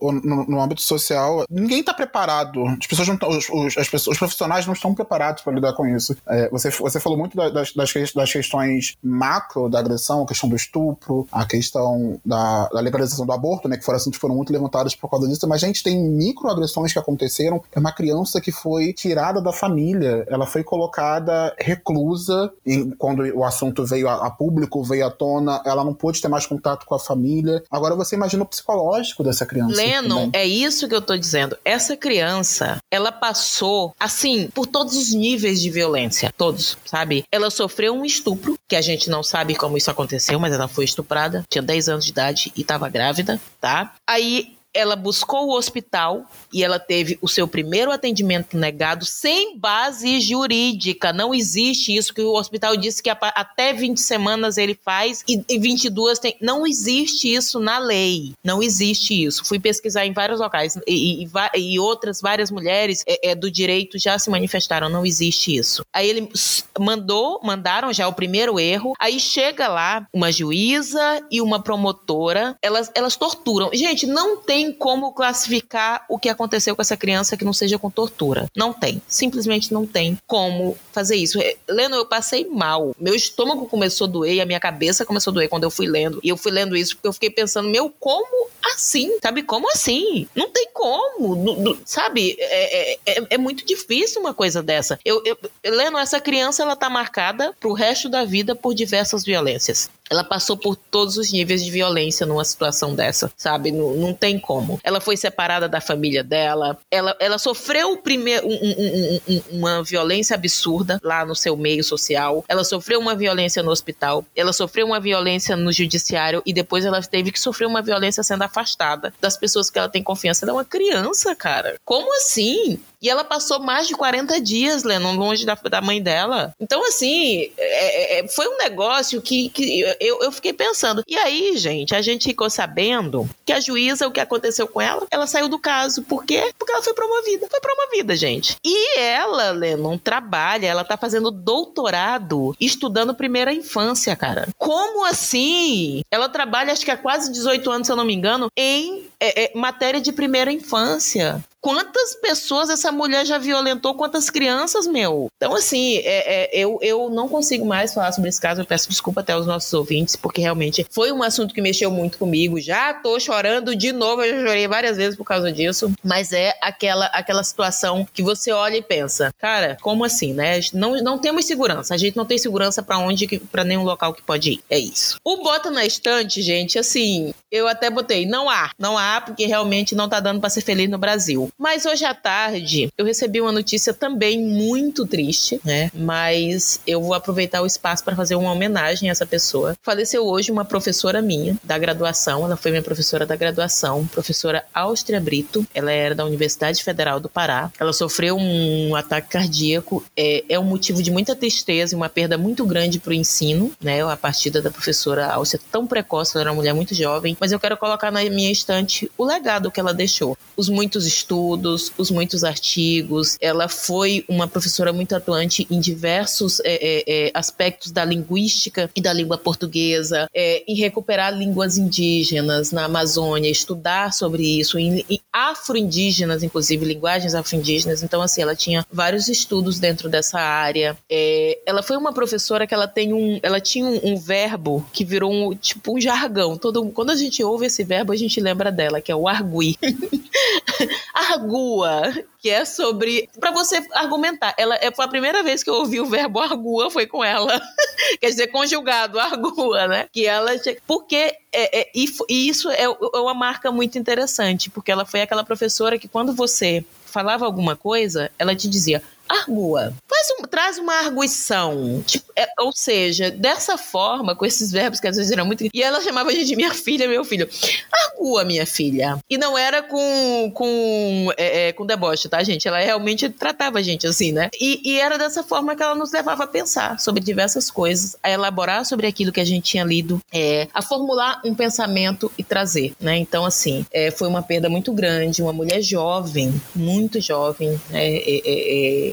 no, no âmbito social, ninguém tá preparado. As pessoas não estão os, as pessoas, os profissionais não estão preparados para lidar com isso. É, você, você falou muito das, das, das, questões macro da agressão, a questão do estupro, a questão da, da legalização do aborto, né, que foram assim, foram muito levantadas por causa disso, mas a gente tem microagressões que aconteceram. É uma criança que foi tirada da família, ela foi colocada reclusa em, quando o assunto veio a, a público, veio à tona, ela não pôde ter mais contato com a família. Agora você imagina o psicológico dessa criança. Lennon, é isso que eu tô dizendo. Essa criança, ela passou, assim, por todos os níveis de violência. Todos, sabe? Ela sofreu um estupro, que a gente não sabe como isso aconteceu, mas ela foi estuprada. Tinha 10 anos de idade e estava grávida, tá? Aí ela buscou o hospital e ela teve o seu primeiro atendimento negado sem base jurídica. Não existe isso que o hospital disse que até 20 semanas ele faz e 22 tem. Não existe isso na lei. Não existe isso. Fui pesquisar em vários locais e, e, e outras várias mulheres é, é, do direito já se manifestaram. Não existe isso. Aí ele mandou, mandaram já o primeiro erro. Aí chega lá uma juíza e uma promotora. Elas, elas torturam. Gente, não tem como classificar o que aconteceu com essa criança que não seja com tortura. Não tem. Simplesmente não tem como fazer isso. É, lendo, eu passei mal. Meu estômago começou a doer a minha cabeça começou a doer quando eu fui lendo. E eu fui lendo isso porque eu fiquei pensando, meu, como assim? Sabe? Como assim? Não tem como. sabe? É, é, é, é, muito difícil uma coisa dessa. Eu, eu, lendo, essa criança, ela tá marcada pro resto da vida por diversas violências. Ela passou por todos os níveis de violência numa situação dessa, sabe? Não, não tem como. Ela foi separada da família dela, ela, ela sofreu primeiro um, um, um, uma violência absurda lá no seu meio social, ela sofreu uma violência no hospital, ela sofreu uma violência no judiciário e depois ela teve que sofrer uma violência sendo afastada das pessoas que ela tem confiança. Ela é uma criança, cara. Como assim? E ela passou mais de 40 dias, Lennon, longe da, da mãe dela. Então, assim, é, é, foi um negócio que, que eu, eu fiquei pensando. E aí, gente, a gente ficou sabendo que a juíza, o que aconteceu com ela, ela saiu do caso. Por quê? Porque ela foi promovida. Foi promovida, gente. E ela, Lennon, trabalha, ela tá fazendo doutorado estudando primeira infância, cara. Como assim? Ela trabalha, acho que há quase 18 anos, se eu não me engano, em é, é, matéria de primeira infância. Quantas pessoas essa mulher já violentou? Quantas crianças, meu? Então, assim, é, é, eu, eu não consigo mais falar sobre esse caso. Eu peço desculpa até aos nossos ouvintes, porque realmente foi um assunto que mexeu muito comigo. Já tô chorando de novo, eu já chorei várias vezes por causa disso. Mas é aquela, aquela situação que você olha e pensa, cara, como assim, né? Não, não temos segurança. A gente não tem segurança para onde, para nenhum local que pode ir. É isso. O bota na estante, gente, assim, eu até botei, não há. Não há, porque realmente não tá dando para ser feliz no Brasil. Mas hoje à tarde eu recebi uma notícia também muito triste, né? Mas eu vou aproveitar o espaço para fazer uma homenagem a essa pessoa. Faleceu hoje uma professora minha da graduação, ela foi minha professora da graduação, professora Áustria Brito. Ela era da Universidade Federal do Pará. Ela sofreu um ataque cardíaco, é, é um motivo de muita tristeza e uma perda muito grande para o ensino, né? A partida da professora Áustria tão precoce, ela era uma mulher muito jovem, mas eu quero colocar na minha estante o legado que ela deixou. Os muitos estudos estudos, os muitos artigos. Ela foi uma professora muito atuante em diversos é, é, é, aspectos da linguística e da língua portuguesa, é, em recuperar línguas indígenas na Amazônia, estudar sobre isso, em, em afro-indígenas, inclusive linguagens afro-indígenas. Então, assim, ela tinha vários estudos dentro dessa área. É, ela foi uma professora que ela tem um, ela tinha um, um verbo que virou um, tipo um jargão. Todo, quando a gente ouve esse verbo, a gente lembra dela, que é o argui. argua, que é sobre. para você argumentar. Ela é, a primeira vez que eu ouvi o verbo argua, foi com ela. Quer dizer, conjugado, argua, né? Que ela. Porque. É, é, e, e isso é, é uma marca muito interessante, porque ela foi aquela professora que quando você falava alguma coisa, ela te dizia: argua. Faz um, traz uma arguição. Tipo, é, ou seja, dessa forma, com esses verbos que às vezes eram muito. E ela chamava a gente de minha filha, meu filho. Argua, minha filha. E não era com, com, é, é, com deboche, tá, gente? Ela realmente tratava a gente assim, né? E, e, era dessa forma que ela nos levava a pensar sobre diversas coisas, a elaborar sobre aquilo que a gente tinha lido, é, a formular um pensamento e trazer, né? Então, assim, é, foi uma perda muito grande. Uma mulher jovem, muito jovem, né? É, é, é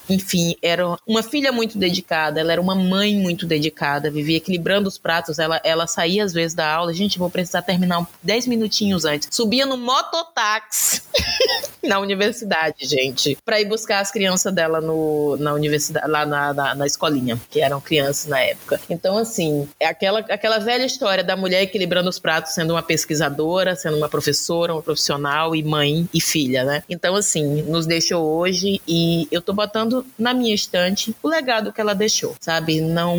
enfim, era uma filha muito dedicada, ela era uma mãe muito dedicada, vivia equilibrando os pratos, ela, ela saía às vezes da aula, gente, vou precisar terminar 10 minutinhos antes. Subia no mototáxi na universidade, gente, para ir buscar as crianças dela no, na universidade, lá na, na, na, escolinha, que eram crianças na época. Então, assim, é aquela, aquela velha história da mulher equilibrando os pratos, sendo uma pesquisadora, sendo uma professora, uma profissional e mãe e filha, né? Então, assim, nos deixou hoje e eu tô botando na minha estante o legado que ela deixou, sabe? Não,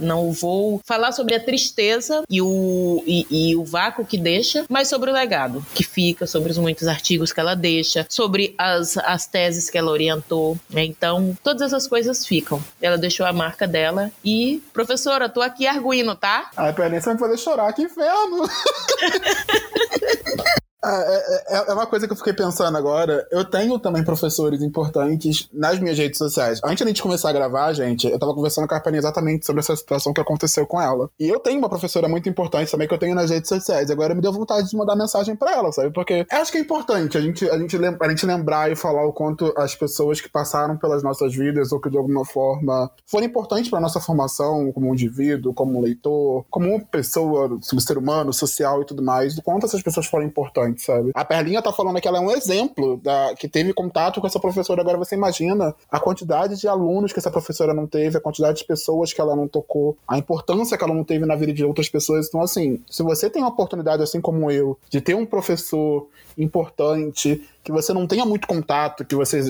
não vou falar sobre a tristeza e o, e, e o vácuo que deixa, mas sobre o legado que fica, sobre os muitos artigos que ela deixa, sobre as, as teses que ela orientou. Né? Então, todas essas coisas ficam. Ela deixou a marca dela e, professora, tô aqui arguindo, tá? Ai, peraí, você vai me fazer chorar, que inferno! É, é, é, uma coisa que eu fiquei pensando agora. Eu tenho também professores importantes nas minhas redes sociais. Antes de começar a gravar, gente, eu tava conversando com a Carpani exatamente sobre essa situação que aconteceu com ela. E eu tenho uma professora muito importante também que eu tenho nas redes sociais. Agora me deu vontade de mandar mensagem para ela, sabe? Porque acho que é importante a gente, a, gente a gente lembrar e falar o quanto as pessoas que passaram pelas nossas vidas ou que de alguma forma foram importantes para nossa formação como indivíduo, como leitor, como pessoa, como ser humano, social e tudo mais, o quanto essas pessoas foram importantes, sabe? A Perlinha tá falando que ela é um exemplo da, que teve contato com essa professora. Agora você imagina a quantidade de alunos que essa professora não teve, a quantidade de pessoas que ela não tocou, a importância que ela não teve na vida de outras pessoas. Então, assim, se você tem uma oportunidade, assim como eu, de ter um professor importante, que você não tenha muito contato, que você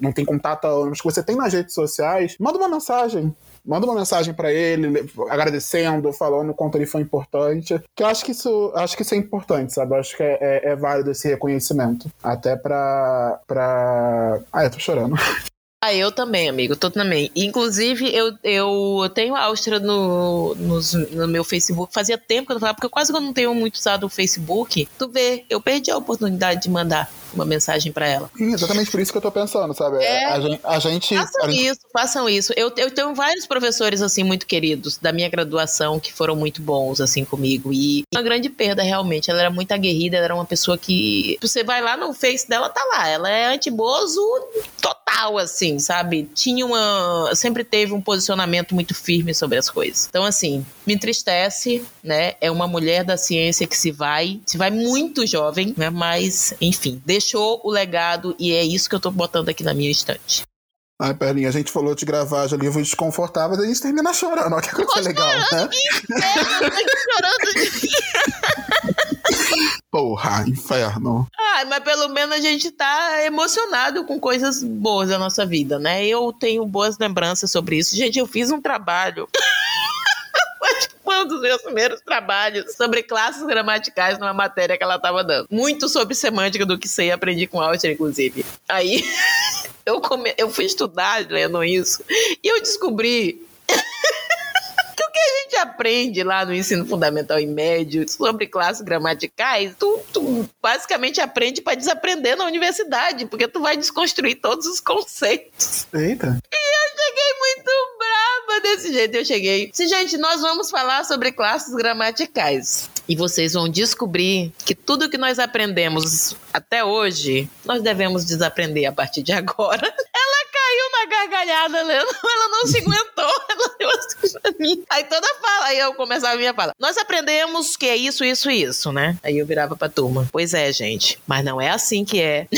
não tem contato há anos, que você tem nas redes sociais, manda uma mensagem. Manda uma mensagem para ele, agradecendo, falando o quanto ele foi importante. Que eu acho que isso, acho que isso é importante, sabe? Eu acho que é, é, é válido esse reconhecimento. Até pra. pra... Ah, eu tô chorando. Ah, eu também, amigo, tô também. Inclusive, eu, eu tenho a Áustria no, no, no, meu Facebook. Fazia tempo que eu não falava, porque eu quase não tenho muito usado o Facebook. Tu vê, eu perdi a oportunidade de mandar uma mensagem para ela. Sim, exatamente por isso que eu tô pensando, sabe? É, a gente. A gente façam a gente... isso, façam isso. Eu, eu tenho vários professores, assim, muito queridos da minha graduação que foram muito bons, assim, comigo. E uma grande perda, realmente. Ela era muito aguerrida, ela era uma pessoa que. Você vai lá no Face dela, tá lá. Ela é antibozo total, assim, sabe? Tinha uma. Sempre teve um posicionamento muito firme sobre as coisas. Então, assim, me entristece, né? É uma mulher da ciência que se vai, se vai muito jovem, né? Mas, enfim, deixou o legado e é isso que eu tô botando aqui na minha estante. Ai, Perlinha, a gente falou de gravar já livros desconfortáveis, a gente termina chorando, olha que coisa Tô legal, né? chorando de Porra, inferno. Ah, mas pelo menos a gente tá emocionado com coisas boas da nossa vida, né? Eu tenho boas lembranças sobre isso. Gente, eu fiz um trabalho. Um dos meus primeiros trabalhos sobre classes gramaticais numa matéria que ela estava dando. Muito sobre semântica do que sei, aprendi com Alter, inclusive. Aí eu, come... eu fui estudar lendo isso e eu descobri que a gente aprende lá no ensino fundamental e médio sobre classes gramaticais, tu, tu basicamente aprende para desaprender na universidade, porque tu vai desconstruir todos os conceitos. Eita. E eu cheguei muito desse jeito. Eu cheguei. Se, gente, nós vamos falar sobre classes gramaticais. E vocês vão descobrir que tudo que nós aprendemos até hoje, nós devemos desaprender a partir de agora. Ela caiu na gargalhada, Leandro. Ela não se aguentou. Ela deu assim pra mim. Aí toda fala, aí eu começava a minha fala. Nós aprendemos que é isso, isso isso, né? Aí eu virava pra turma. Pois é, gente. Mas não é assim que é.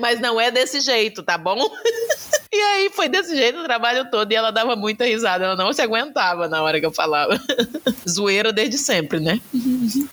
Mas não é desse jeito, tá bom? E aí foi desse jeito o trabalho todo e ela dava muita risada. Ela não se aguentava na hora que eu falava. Zoeira desde sempre, né?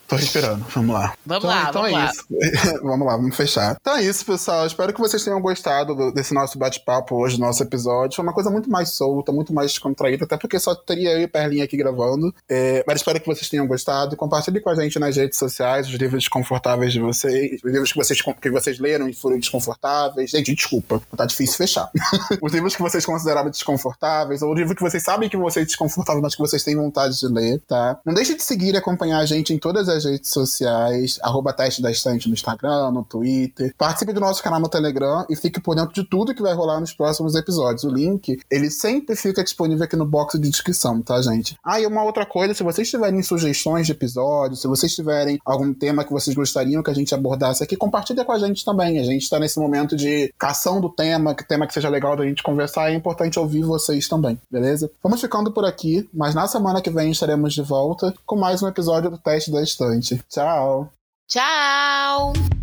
Tô esperando. Vamos lá. Vamos então, lá, então vamos é lá. Isso. vamos lá, vamos fechar. Então é isso, pessoal. Espero que vocês tenham gostado desse nosso bate-papo hoje, nosso episódio. Foi uma coisa muito mais solta, muito mais descontraída, até porque só teria eu e Perlinha aqui gravando. É, mas espero que vocês tenham gostado. Compartilhe com a gente nas redes sociais os livros desconfortáveis de vocês, os livros que vocês, que vocês leram e foram desconfortáveis. Gente, desculpa, tá difícil fechar. os livros que vocês consideraram desconfortáveis, ou o livro que vocês sabem que vocês é desconfortável, mas que vocês têm vontade de ler, tá? Não deixe de seguir e acompanhar a gente em todas as redes sociais, arroba teste da estante no Instagram, no Twitter. Participe do nosso canal no Telegram e fique por dentro de tudo que vai rolar nos próximos episódios. O link, ele sempre fica disponível aqui no box de descrição, tá, gente? Ah, e uma outra coisa, se vocês tiverem sugestões de episódios, se vocês tiverem algum tema que vocês gostariam que a gente abordasse aqui, compartilha com a gente também. A gente tá nesse momento de cação do tema, que tema que seja legal da gente conversar, é importante ouvir vocês também, beleza? Vamos ficando por aqui, mas na semana que vem estaremos de volta com mais um episódio do Teste da Estante. Tchau! Tchau!